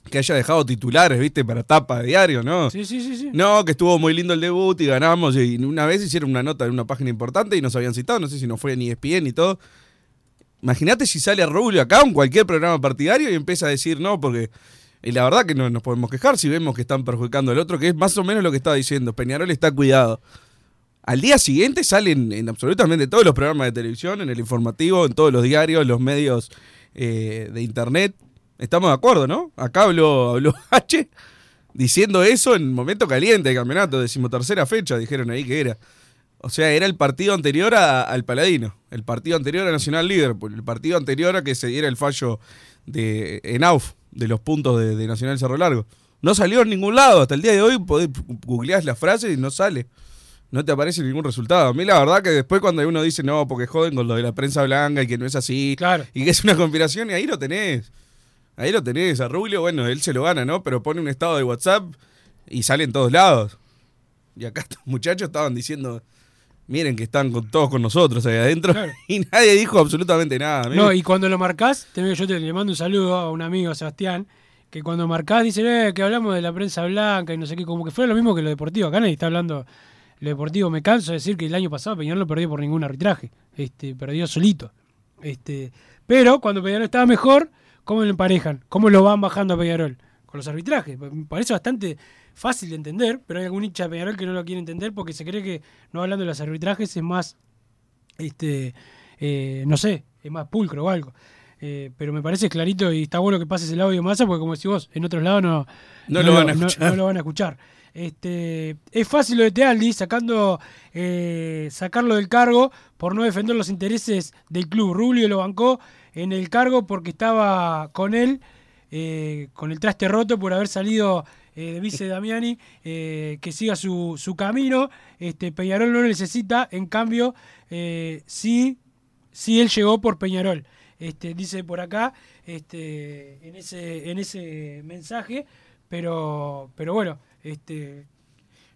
que haya dejado titulares, ¿viste? Para tapa de diario, ¿no? Sí, sí, sí, sí. No, que estuvo muy lindo el debut y ganamos. Y una vez hicieron una nota en una página importante y nos habían citado, no sé si no fue ni ESPN ni todo. Imagínate si sale a Rubio acá en cualquier programa partidario y empieza a decir no, porque y la verdad que no nos podemos quejar si vemos que están perjudicando al otro, que es más o menos lo que estaba diciendo. Peñarol está cuidado. Al día siguiente salen en absolutamente todos los programas de televisión, en el informativo, en todos los diarios, los medios eh, de internet. Estamos de acuerdo, ¿no? Acá habló, habló H diciendo eso en momento caliente del campeonato, decimotercera fecha, dijeron ahí que era. O sea, era el partido anterior a- al Paladino, el partido anterior a Nacional Liverpool, el partido anterior a que se diera el fallo de en AUF de los puntos de, de Nacional Cerro Largo. No salió en ningún lado, hasta el día de hoy podés googlear las frases y no sale. No te aparece ningún resultado. A mí la verdad que después cuando uno dice no, porque joden con lo de la prensa blanca y que no es así, y que es una conspiración, y ahí lo tenés. Ahí lo tenés, a Rubio, bueno, él se lo gana, ¿no? Pero pone un estado de WhatsApp y sale en todos lados. Y acá estos muchachos estaban diciendo, miren que están con, todos con nosotros ahí adentro. Y nadie dijo absolutamente nada. No, y cuando lo marcás, te- yo te le mando un saludo a un amigo, Sebastián, que cuando marcás dice eh, que hablamos de la prensa blanca y no sé qué, como que fue lo mismo que lo deportivo. Acá nadie está hablando lo deportivo. Me canso de decir que el año pasado Peñarol no perdió por ningún arbitraje. Este, perdió solito. Este, pero cuando Peñarol estaba mejor, ¿cómo lo emparejan? ¿Cómo lo van bajando a Peñarol? Con los arbitrajes. Me parece bastante fácil de entender, pero hay algún hincha de Peñarol que no lo quiere entender porque se cree que no hablando de los arbitrajes es más este eh, no sé, es más pulcro o algo. Eh, pero me parece clarito y está bueno que pases el audio masa porque como decís vos, en otros lados no, No lo van a escuchar. no lo van a escuchar. Este, es fácil lo de Tealdi sacando, eh, sacarlo del cargo por no defender los intereses del club. Rubio lo bancó en el cargo porque estaba con él, eh, con el traste roto por haber salido eh, vice Damiani, eh, que siga su, su camino. Este, Peñarol no lo necesita, en cambio, eh, sí, sí él llegó por Peñarol. Este, dice por acá, este, en ese, en ese mensaje, pero, pero bueno, este,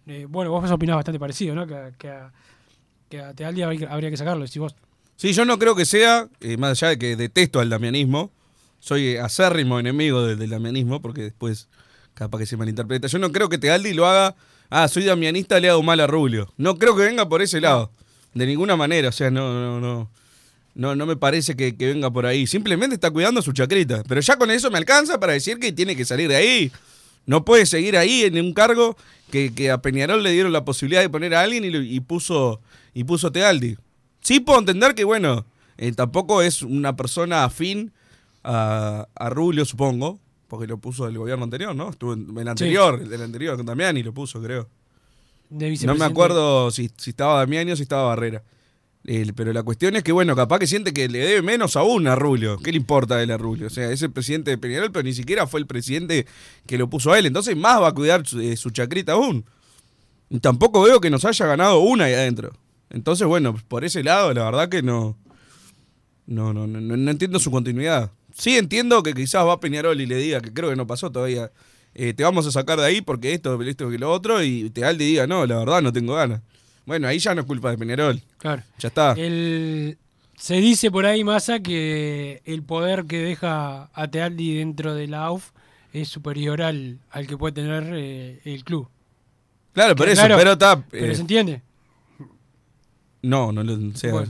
eh, bueno, vos opinás bastante parecido, ¿no? Que, que a, Tealdi habría que sacarlo, decís vos. Sí, yo no creo que sea, más allá de que detesto al damianismo, soy acérrimo enemigo del damianismo, porque después capaz que se malinterpreta. Yo no creo que Tealdi lo haga, ah, soy damianista, le hago mal a Rubio. No creo que venga por ese lado, de ninguna manera, o sea, no, no, no. No, no me parece que, que venga por ahí. Simplemente está cuidando su chacrita. Pero ya con eso me alcanza para decir que tiene que salir de ahí. No puede seguir ahí en un cargo que, que a Peñarol le dieron la posibilidad de poner a alguien y puso y puso Tealdi. Sí puedo entender que, bueno, eh, tampoco es una persona afín a, a Rubio, supongo, porque lo puso el gobierno anterior, ¿no? Estuvo en el anterior, el del anterior, con Damiani lo puso, creo. De No me acuerdo si, si estaba Damiani o si estaba Barrera. El- pero la cuestión es que, bueno, capaz que siente que le debe menos aún a Rubio. ¿Qué le importa a él a Rubio? O sea, es el presidente de Peñarol, pero ni siquiera fue el presidente que lo puso a él. Entonces, más va a cuidar su, eh, su chacrita aún. Y tampoco veo que nos haya ganado una ahí adentro. Entonces, bueno, por ese lado, la verdad que. No, no, no, no, no entiendo su continuidad. Sí entiendo que quizás va Peñarol y le diga, que creo que no pasó todavía, eh, te vamos a sacar de ahí porque esto, esto y lo otro, y Tealdi diga, no, la verdad no tengo ganas. Bueno, ahí ya no es culpa de Peñarol. Claro. Ya está. El, se dice por ahí, Massa, que el poder que deja a Tealdi dentro de la AUF es superior al, al que puede tener eh, el club. Claro, por Que eso, pero está. Pero eh, se entiende. No, no lo sea,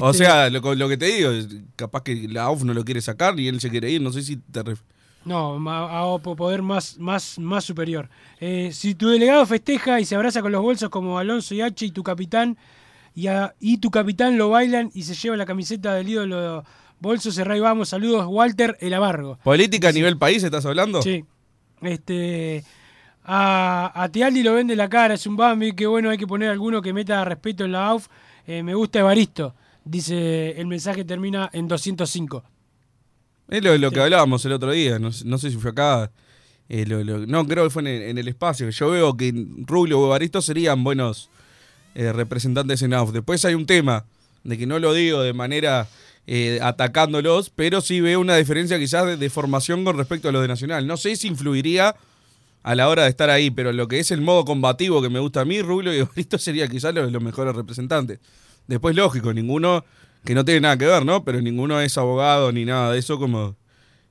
O este- sea, lo, lo que te digo, capaz que la AUF no lo quiere sacar y él se quiere ir, no sé si te ref- No, a po- poder más, más, más superior. Eh, si tu delegado festeja y se abraza con los bolsos como Alonso y H y tu capitán, y, a- y tu capitán lo bailan y se lleva la camiseta del ídolo bolso, cerrá y vamos. Saludos, Walter El Amargo. ¿Política a nivel país estás hablando? Sí. Este, a, a Tealdi lo vende la cara, es un Bambi, que bueno, hay que poner alguno que meta respeto en la AUF. Eh, me gusta Evaristo, dice el mensaje termina en 205. Es lo, lo que hablábamos el otro día, no, sé- no sé si fue acá. eh, lo- lo- no, creo que fue en el, en el espacio. Yo veo que Rubio o Evaristo serían buenos eh, representantes en AUF. Después hay un tema de que no lo digo de manera eh, atacándolos, pero sí veo una diferencia quizás de, de formación con respecto a los de Nacional. No sé si influiría a la hora de estar ahí, pero lo que es el modo combativo que me gusta a mí, Rubio y Evaristo sería quizás los, los mejores representantes. Después, lógico, ninguno que no tiene nada que ver, ¿no? Pero ninguno es abogado ni nada de eso como,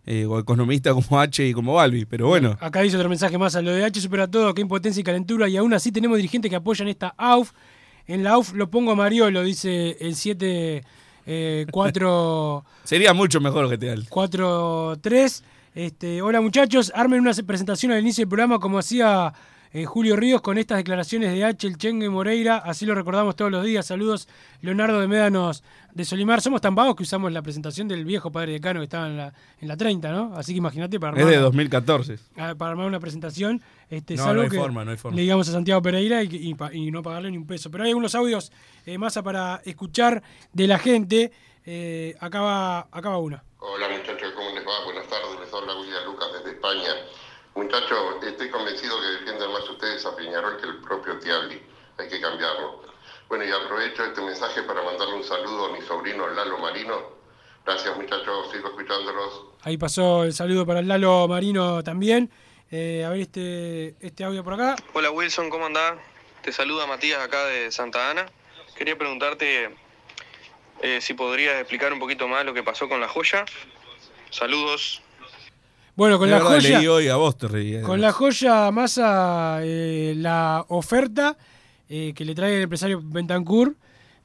eh, o economista como H y como Balbi, pero bueno. Acá dice otro mensaje más, a lo de H supera todo, qué impotencia y calentura, y aún así tenemos dirigentes que apoyan esta AUF. En la AUF lo pongo a Mariolo, dice el 7 eh, 4 Sería mucho mejor que te 4-3. Este, hola muchachos, armen una presentación al inicio del programa como hacía eh, Julio Ríos con estas declaraciones de H, el Chengue Moreira, así lo recordamos todos los días. Saludos, Leonardo de Médanos de Solimar. Somos tan vagos que usamos la presentación del viejo padre decano que estaba en la, en la 30, ¿no? Así que imagínate para Es de armar- 2014. Ah, para armar una presentación. Este, No, salvo no hay que forma, no hay forma. Le digamos a Santiago Pereira y, no pagarle ni un peso. Pero hay algunos audios eh, más para escuchar de la gente. Eh, acá, va, acá va uno. Hola muchachos, ¿cómo les va? Buenas tardes, les habla William Lucas desde España. Muchachos, estoy convencido que defienden más ustedes a Peñarol que el propio Tiabli. Hay que cambiarlo. Bueno, y aprovecho este mensaje para mandarle un saludo a mi sobrino Lalo Marino. Gracias muchachos, sigo escuchándolos. Ahí pasó el saludo para el Lalo Marino también. Eh, a ver este, este audio por acá. Hola Wilson, ¿cómo andás? Te saluda Matías acá de Santa Ana. Quería preguntarte eh, si podrías explicar un poquito más lo que pasó con la joya. Saludos. Bueno, con la joya. leí hoy a vos te reí. Con la joya masa, eh, la oferta eh, que le trae el empresario Bentancur,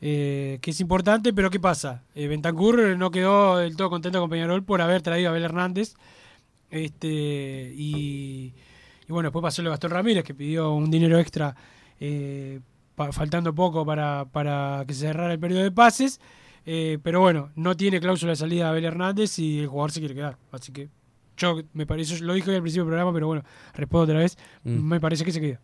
eh, que es importante, pero ¿qué pasa? Eh, Bentancur no quedó del todo contento con Peñarol por haber traído a Abel Hernández. Este, y, y bueno, después pasó lo de Gastón Ramírez, que pidió un dinero extra, pa- faltando poco para, para que se cerrara el periodo de pases. Pero bueno, no tiene cláusula de salida Abel Hernández y el jugador se quiere quedar. Así que yo me parece, lo dije hoy al principio del programa, pero bueno, respondo otra vez. Mm. Me parece que se queda.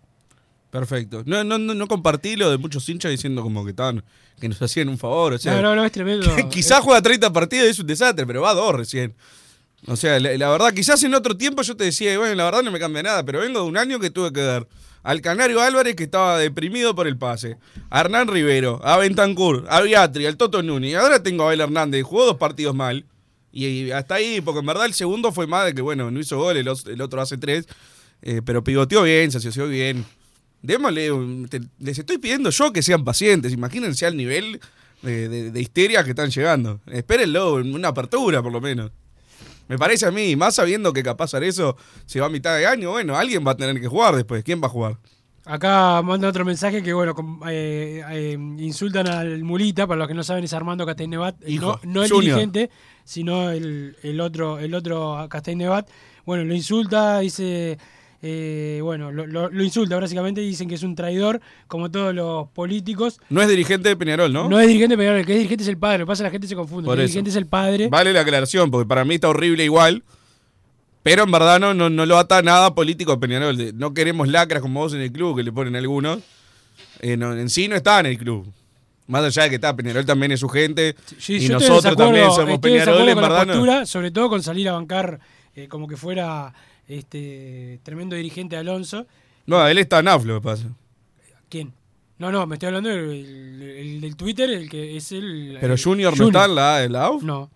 Perfecto. No, no, no, compartí lo de muchos hinchas diciendo como que estaban, que nos hacían un favor. O sea, No, no, no, es tremendo. quizás juega 30 partidos y es un desastre, pero va a dos recién. O sea, la, la verdad, quizás en otro tiempo yo te decía, bueno, la verdad no me cambia nada, pero vengo de un año que tuve que dar al Canario Álvarez, que estaba deprimido por el pase, a Hernán Rivero, a Bentancur, a Beatri, al Toto Nuni, y ahora tengo a Abel Hernández, jugó dos partidos mal, y, hasta ahí, porque en verdad el segundo fue más de que, bueno, no hizo gol, el, otro hace tres, eh, pero pivoteó bien, se asoció bien. Démosle, te- les estoy pidiendo yo que sean pacientes, imagínense al nivel de, de- histeria que están llegando. Espérenlo, una apertura por lo menos. Me parece a mí, más sabiendo que capaz eso se va a mitad de año, bueno, alguien va a tener que jugar después. ¿Quién va a jugar? Acá manda otro mensaje que, bueno, eh, eh, insultan al Mulita, para los que no saben es Armando Castellnevat, no, Hijo, no el dirigente, sino el, el otro el otro Castellnevat. Bueno, lo insulta, dice, eh, bueno, lo, lo- lo insulta básicamente, dicen que es un traidor, como todos los políticos. No es dirigente de Peñarol, ¿no? No, es dirigente, pero el que es dirigente es el padre, lo que pasa es que la gente se confunde, Por el eso. dirigente es el padre. Vale la aclaración, porque para mí está horrible igual. Pero en verdad no, no, no lo ata nada político a Peñarol. No queremos lacras como vos en el club, que le ponen algunos. Eh, no, en sí no está en el club. Más allá de que está, Peñarol también es su gente. Sí, y nosotros también somos Peñarol, en con la verdad no. postura, sobre todo con salir a bancar eh, como que fuera este tremendo dirigente Alonso. No, él está en AF, lo que pasa. ¿Quién? No, no, me estoy hablando del, el- el del Twitter, el que es el. Pero el- Junior, no está en la, en la AUF. No.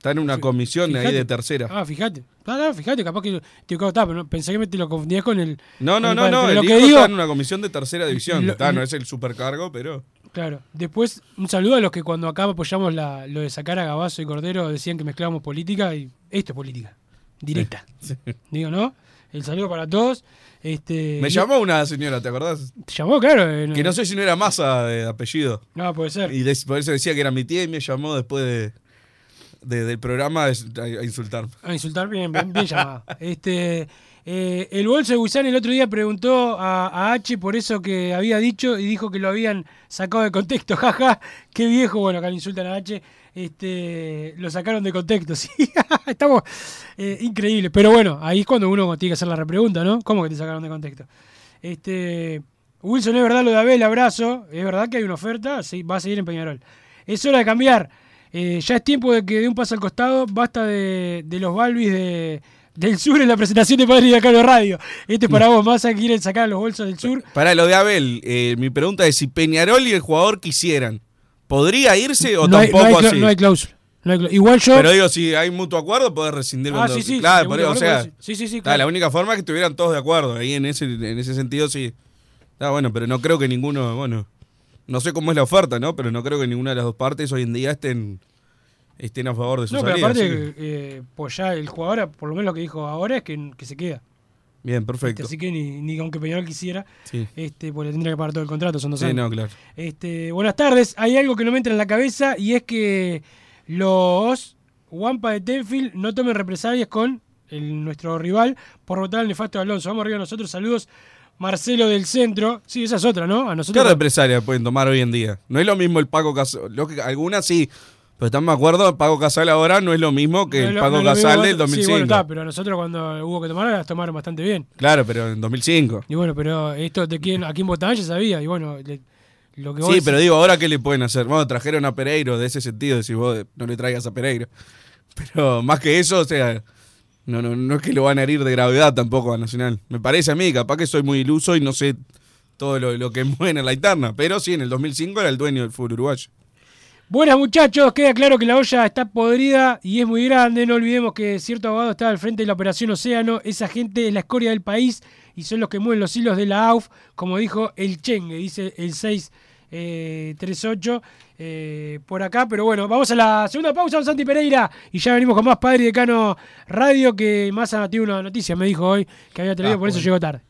Está en una comisión de ahí Fíjate. de tercera. Ah, fíjate. Ah, no, fíjate, capaz que te está, pero no, pensé que me te lo confundías con el. No, no, el no, no. El lo hijo que digo, está en una comisión de tercera división. Lo- Está, no es el supercargo, pero. Claro. Después, un saludo a los que cuando acá apoyamos la, lo de sacar a Gabazo y Cordero decían que mezclábamos política y esto es política. Directa. Digo, ¿no? El saludo para todos. Este, Me llamó una señora, ¿te acordás? ¿Te llamó? Claro. eh, Que no sé si no era masa de apellido. No, puede ser. Y de- por eso decía que era mi tía y me llamó después de, de- del programa a, a insultarme. A insultar bien, bien, bien llamado. Este, eh, el bolso de Gusán el otro día preguntó a, a H por eso que había dicho y dijo que lo habían sacado de contexto. Jaja, qué viejo. Bueno, acá le insultan a H. Este, lo sacaron de contexto, sí. Estamos eh, increíbles. Pero bueno, ahí es cuando uno tiene que hacer la repregunta, ¿no? ¿Cómo que te sacaron de contexto? Este, Wilson, es verdad lo de Abel, abrazo. Es verdad que hay una oferta, sí, va a seguir en Peñarol. Es hora de cambiar. Eh, ya es tiempo de que dé un paso al costado. Basta de, de los Balbis de, del sur en la presentación de Padre de acá en Radio. Este es para vos, más a quieren sacar los bolsos del sur. Para lo de Abel, eh, mi pregunta es si Peñarol y el jugador quisieran, ¿podría irse o no, hay, tampoco no hay así? no hay cláusula. No hay clá- Igual yo. Pero digo, si hay mutuo acuerdo, podés rescindir Ah, sí, sí, Claro, por eso, o sea, sí, sí, sí, claro. la única forma es que estuvieran todos de acuerdo. Ahí en ese, en ese sentido sí. Está bueno, pero no creo que ninguno, bueno, no sé cómo es la oferta, ¿no? Pero no creo que ninguna de las dos partes hoy en día estén estén a favor de su No, pero salida. aparte, así que- eh, pues ya el jugador, por lo menos lo que dijo ahora es que, que se queda. Bien, perfecto. Así que ni, ni aunque Peñarol quisiera, Sí. este, pues le tendría que pagar todo el contrato, son dos Sí, años. no, claro. Este, buenas tardes. Hay algo que no me entra en la cabeza y es que los Wampa de Tenfield no tomen represalias con el- nuestro rival por votar al nefasto Alonso. Vamos arriba nosotros. Saludos. Marcelo del Centro. Sí, esa es otra, ¿no? A ¿Qué nosotros. represalia pueden tomar hoy en día? No es lo mismo el Paco Casal. Algunas sí. Pero estamos de acuerdo, el Paco Casal ahora no es lo mismo que No el Paco no mismo Casal del Sí, 2005. bueno, está, pero a nosotros cuando hubo que tomar las tomaron bastante bien. Claro, pero en 2005. Y bueno, pero esto de quién, a quién votaban ya sabía. Y bueno, le- lo que vos Sí, decís- pero digo, ahora qué le pueden hacer. Bueno, trajeron a Pereiro de ese sentido, si vos no le traigas a Pereiro. Pero más que eso, o sea, no, no, no es que lo van a herir de gravedad tampoco a Nacional. Me parece a mí, capaz que soy muy iluso y no sé todo lo, lo que mueve en la interna. Pero sí, en el 2005 era el dueño del fútbol uruguayo. Buenas muchachos, queda claro que la olla está podrida y es muy grande. No olvidemos que cierto abogado está al frente de la operación Océano. Esa gente es la escoria del país y son los que mueven los hilos de la AUF, como dijo el Chengue, dice el 638 eh, por acá. Pero bueno, vamos a la segunda pausa, don Santi Pereira. Y ya venimos con más Padre Decano Radio, que más tiene una noticia, me dijo hoy, que había traído, Ah, por eso llegó tarde.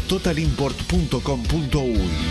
www.totalimport.com.uy.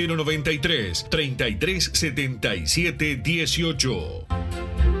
093 3377 18.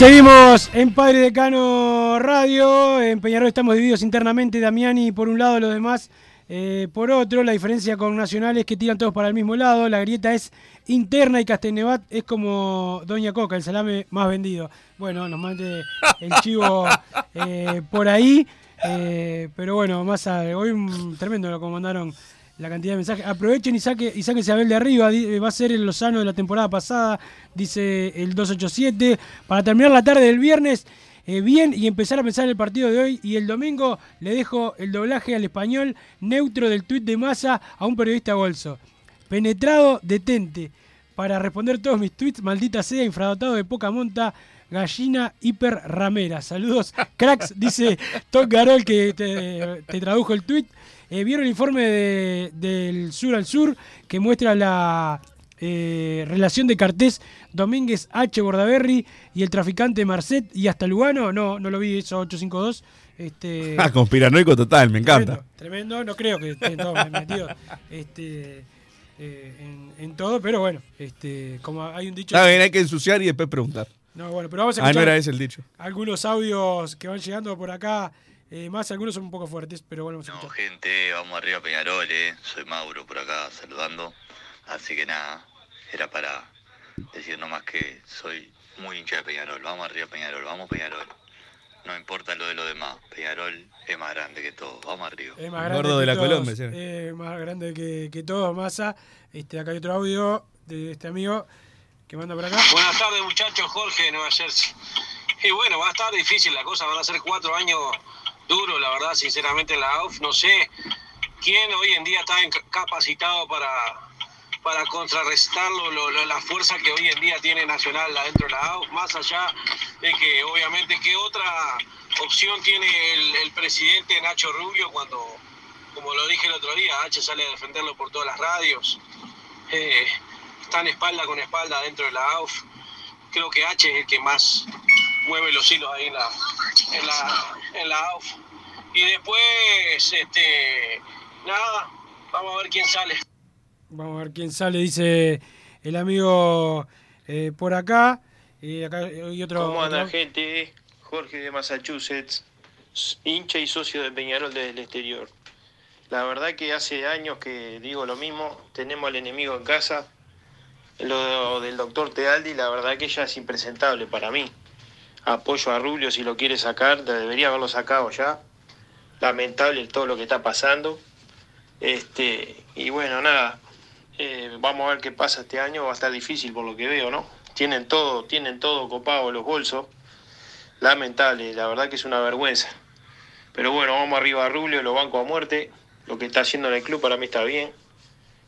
Seguimos en Padre Decano Radio. En Peñarol estamos divididos internamente. Damiani por un lado, los demás eh, por otro. La diferencia con Nacional es que tiran todos para el mismo lado. La grieta es interna y Castelnevat es como Doña Coca, el salame más vendido. Bueno, nos mande el chivo eh, por ahí. eh, pero bueno, más a- hoy tremendo lo que mandaron la cantidad de mensajes. Aprovechen y, saque, y a Abel de arriba. eh, Va a ser el Lozano de la temporada pasada, dice el 287. Para terminar la tarde del viernes, eh, bien, y empezar a pensar en el partido de hoy. Y el domingo le dejo el doblaje al español neutro del tuit de masa a un periodista bolso. Penetrado, detente. Para responder todos mis tweets, maldita sea, infradotado de poca monta, gallina hiper ramera. Saludos, cracks, dice Tom Garol que te, te tradujo el tweet. Eh, ¿Vieron el informe de- del sur al sur que muestra la eh, relación de Cartés, Domínguez H. Bordaberry y el traficante Marcet y hasta Lugano? No, no lo vi, eso 852. Este, Ah, conspiranoico total, me encanta. Tremendo, no creo que estén todos metidos este, eh, en, en todo, pero bueno, este, como hay un dicho. Está bien, hay que ensuciar y después preguntar. No, bueno, pero vamos a Ah, no escuchar era ese el dicho. algunos audios que van llegando por acá. Eh, más algunos son un poco fuertes, pero bueno, vamos a No, gente, vamos arriba Peñarol, eh. Soy Mauro por acá saludando. Así que nada, era para decir nomás que soy muy hincha de Peñarol. Vamos arriba Peñarol, vamos Peñarol. No importa lo de los demás, Peñarol es más grande que todo. Vamos arriba. Es más grande Gordo que de la todos, Colombia, sí. eh, más grande que, que todos, Massa. Este, acá hay otro audio de este amigo que manda por acá. Buenas tardes muchachos, Jorge de Nueva Jersey. Y bueno, va a estar difícil la cosa, van a ser cuatro años duros, la verdad, sinceramente en la AUF. No sé quién hoy en día está capacitado para, para la fuerza que hoy en día tiene Nacional adentro de la AUF, más allá de que obviamente qué otra opción tiene el, el presidente Nacho Rubio cuando, como lo dije el otro día, H sale a defenderlo por todas las radios. Eh, están espalda con espalda dentro de la AUF. Creo que H es el que más mueve los hilos ahí en la, en la, en la AUF. Y después, este, nada, vamos a ver quién sale. Vamos a ver quién sale, dice el amigo eh, por acá. Y acá hay otro. ¿Cómo anda otro- gente? Jorge de Massachusetts, hincha y socio de Peñarol desde el exterior. La verdad que hace años que digo lo mismo, tenemos al enemigo en casa. Lo del doctor Tealdi, la verdad que ya es impresentable para mí. Apoyo a Rubio si lo quiere sacar, debería haberlo sacado ya. Lamentable todo lo que está pasando. Este, y bueno, nada, eh, vamos a ver qué pasa este año, va a estar difícil por lo que veo, ¿no? Tienen todo, tienen todo copado los bolsos. Lamentable, la verdad que es una vergüenza. Pero bueno, vamos arriba a Rubio, lo banco a muerte. Lo que está haciendo en el club para mí está bien.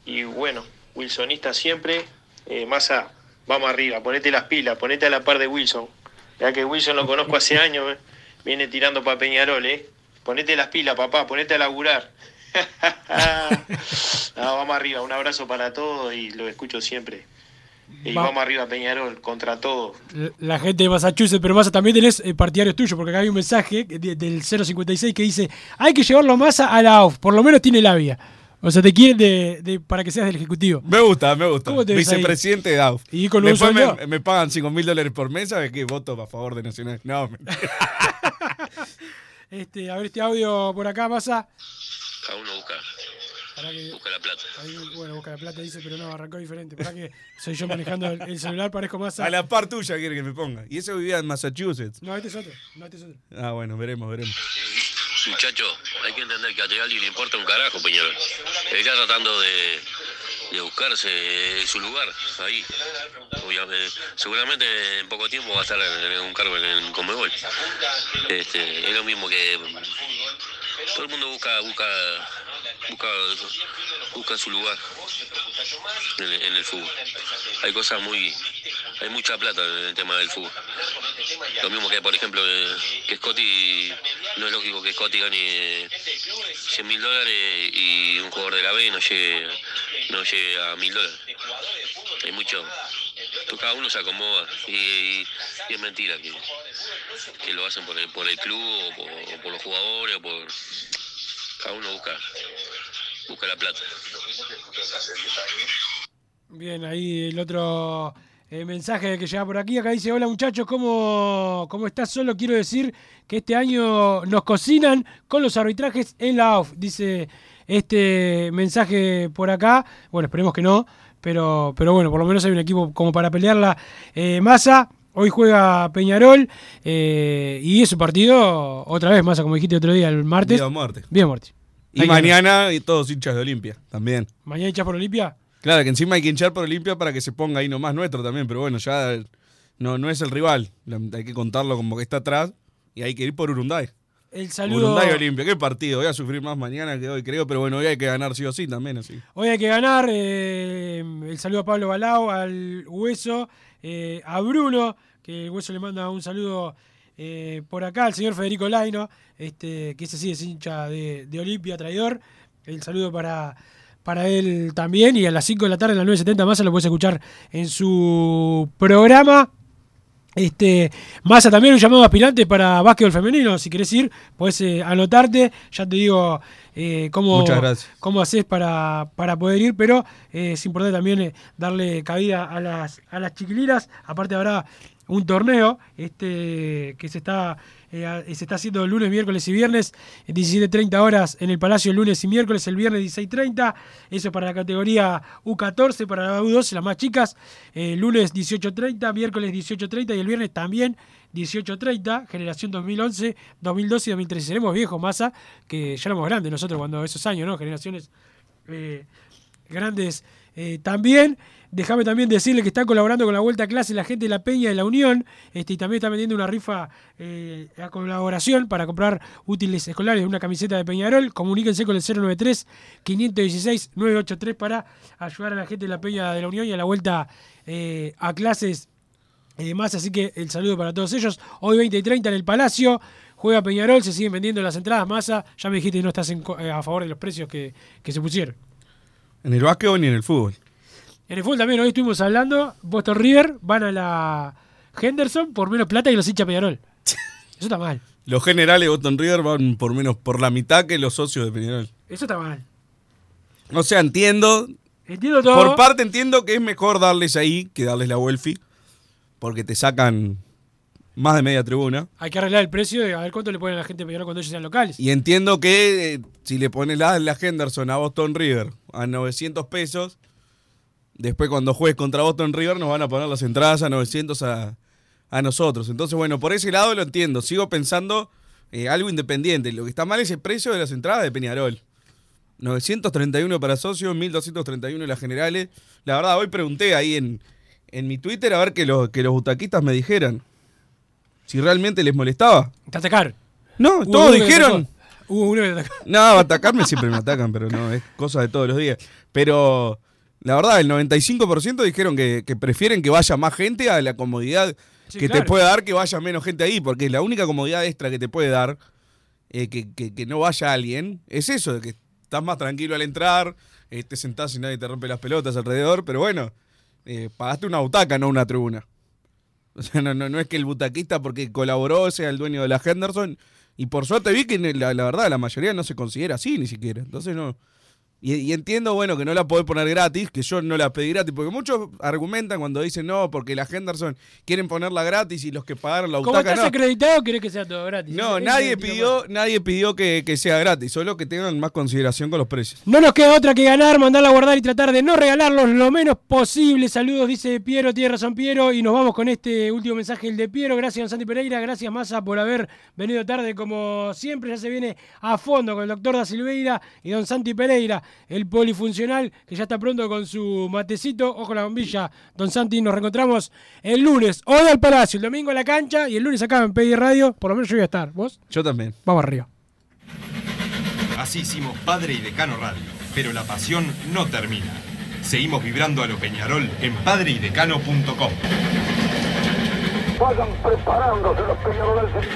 Y bueno, Wilsonista siempre. Eh, Massa, vamos arriba, ponete las pilas, ponete a la par de Wilson. Ya que Wilson lo conozco hace años, eh, viene tirando para Peñarol, ¿eh? Ponete las pilas, papá, ponete a laburar. No, vamos arriba, un abrazo para todos y lo escucho siempre. Y Va- vamos arriba Peñarol, contra todo. La gente de Massachusetts, pero Massa también tenés eh, partidarios tuyos, porque acá hay un mensaje de- del 056 que dice: hay que llevarlo a Massa a la AUF, por lo menos tiene labia. O sea, te quieren de, de- para que seas del Ejecutivo. Me gusta, me gusta. ¿Cómo te ahí? Vicepresidente de AUF. ¿Y con un Después me, me pagan 5 mil dólares por mes, ¿sabes qué? Voto a favor de Nacional. No, me- Este, a ver este audio por acá, Massa. Cada uno busca, Para que, busca la plata. ahí, bueno, busca la plata, dice, pero no, arrancó diferente. Para que soy yo manejando el, el celular, parezco Massa. a la par tuya quiere que me ponga. Y eso vivía en Massachusetts. No, este es otro. No, este es otro. Ah, bueno, veremos, veremos. Muchacho, hay que entender que a Tealdi le importa un carajo, Peñarol. Está tratando de, de buscarse eh, su lugar ahí. Obviamente, seguramente en poco tiempo va a estar en, un cargo en, en Conmebol. Este, es lo mismo que todo el mundo busca busca busca, busca su lugar en, el- fútbol. Hay cosas muy hay mucha plata en el tema del fútbol. Lo mismo que, por ejemplo, eh, que Scotty, no es lógico que Scotty gane 100 mil dólares y un jugador de la B no llegue, no llegue a mil dólares. Hay mucho. Cada uno se acomoda y es mentira que, que lo hacen por el, por el club o por, o por los jugadores o por. Cada uno busca, busca la plata. Bien, ahí el otro eh, mensaje que llega por aquí. Acá dice, hola muchachos, ¿cómo, ¿cómo estás? Solo quiero decir que este año nos cocinan con los arbitrajes en la AUF. Dice este mensaje por acá. Bueno, esperemos que no. Pero, pero bueno, por lo menos hay un equipo como para pelearla. Eh, Massa, hoy juega Peñarol. eh, y es su partido, otra vez, Massa, como dijiste otro día, el martes. Muerte. Vida o muerte. Y mañana y todos hinchas de Olimpia también. ¿Mañana hinchas por Olimpia? Claro, que encima hay que hinchar por Olimpia para que se ponga ahí nomás nuestro también, pero bueno, ya no, no es el rival. Hay que contarlo como que está atrás y hay que ir por Urunday. El saludo. Urunday Olimpia, qué partido. Voy a sufrir más mañana que hoy, creo, pero bueno, hoy hay que ganar sí o sí también, así. Hoy hay que ganar. eh, el saludo a Pablo Balao, al Hueso, eh, a Bruno, que el Hueso le manda un saludo eh, por acá, al señor Federico Laino, este, que ese sí es hincha de, de Olimpia, traidor. El saludo para, para él también. Y a las 5 de la tarde, en la 9.70 más, lo puedes escuchar en su programa. Este, Massa también un llamado aspirante para básquetbol femenino. Si querés ir, puedes eh, anotarte. Ya te digo eh, cómo, cómo haces para, para poder ir, pero eh, es importante también darle cabida a las, a las chiquilinas. Aparte habrá un torneo este, que se está, eh, se está haciendo lunes, miércoles y viernes, 17.30 horas en el Palacio el lunes y miércoles, el viernes 16.30. Eso para la categoría U14, para la U12, las más chicas. eh, lunes 18.30, miércoles 18.30 y el viernes también 18.30, generación 2011, 2012 y 2013. Seremos viejos, masa, que ya éramos grandes nosotros cuando esos años, ¿no? Generaciones eh, grandes eh, también. Déjame también decirle que está colaborando con la Vuelta a Clase la gente de la Peña de la Unión este, y también está vendiendo una rifa eh, a colaboración para comprar útiles escolares una camiseta de Peñarol. Comuníquense con el 093-516-983 para ayudar a la gente de la Peña de la Unión y a la Vuelta eh, a Clases eh, más. Así que el saludo para todos ellos. Hoy 20 y 30 en el Palacio. Juega Peñarol, se siguen vendiendo las entradas. Massa, ya me dijiste que no estás eh, a favor de los precios que, que se pusieron. En el básquetbol ni en el fútbol. En el fútbol también, hoy estuvimos hablando. Boston River van a la Henderson por menos plata que los hincha Peñarol. Eso está mal. Los generales de Boston River van por menos por la mitad que los socios de Peñarol. Eso está mal. O sea, entiendo. Entiendo todo. Por parte entiendo que es mejor darles ahí que darles la Welfi. Porque te sacan más de media tribuna. Hay que arreglar el precio de a ver cuánto le ponen a la gente de Peñarol cuando ellos sean locales. Y entiendo que eh, si le pones la, la Henderson a Boston River a 900 pesos, después cuando juegues contra Boston River nos van a poner las entradas a 900 a, a nosotros. Entonces, bueno, por ese lado lo entiendo. Sigo pensando eh, algo independiente. Lo que está mal es el precio de las entradas de Peñarol. 931 para socios, 1231 las generales. La verdad, hoy pregunté ahí en, en mi Twitter a ver que, los que los butaquistas me dijeran si realmente les molestaba. Te atacaron. No, Hubo todos dijeron. Hubo uno que te atacó. No, atacarme siempre me atacan, pero no, es cosa de todos los días. Pero la verdad, el 95% dijeron que, que prefieren que vaya más gente a la comodidad Sí, que te puede dar que vaya menos gente ahí, porque la única comodidad extra que te puede dar eh, que, que- que no vaya alguien es eso, de que estás más tranquilo al entrar, eh, te sentás y nadie te rompe las pelotas alrededor, pero bueno, eh, pagaste una butaca, no una tribuna. O sea, no, no, no es que el butaquista, porque colaboró, sea el dueño de la Henderson. Y por suerte vi que la, la verdad la mayoría no se considera así ni siquiera. Entonces no. Y, y entiendo, bueno, que no la podés poner gratis, que yo no la pedí gratis, porque muchos argumentan cuando dicen no, porque la Henderson quieren ponerla gratis y los que pagaron la Como butaca estás no. acreditado, querés que sea todo gratis. No, nadie pidió, nadie pidió que, que sea gratis, solo que tengan más consideración con los precios. No nos queda otra que ganar, mandarla a guardar y tratar de no regalarlos lo menos posible. Saludos, dice Piero, tiene razón Piero. Y nos vamos con este último mensaje, el de Piero. Gracias, don Santi Pereira. Gracias, Massa, por haber venido tarde como siempre. Ya se viene a fondo con el doctor Da Silveira y don Santi Pereira, el polifuncional, que ya está pronto con su matecito. Ojo la bombilla, don Santi. Nos reencontramos el lunes, hoy al Palacio, el domingo a la cancha y el lunes acá en PD Radio. Por lo menos yo voy a estar. ¿Vos? Yo también. Vamos arriba. Así hicimos Padre y Decano Radio, pero la pasión no termina. Seguimos vibrando a lo Peñarol en padreidecano.com. Vayan preparándose los peñaroles.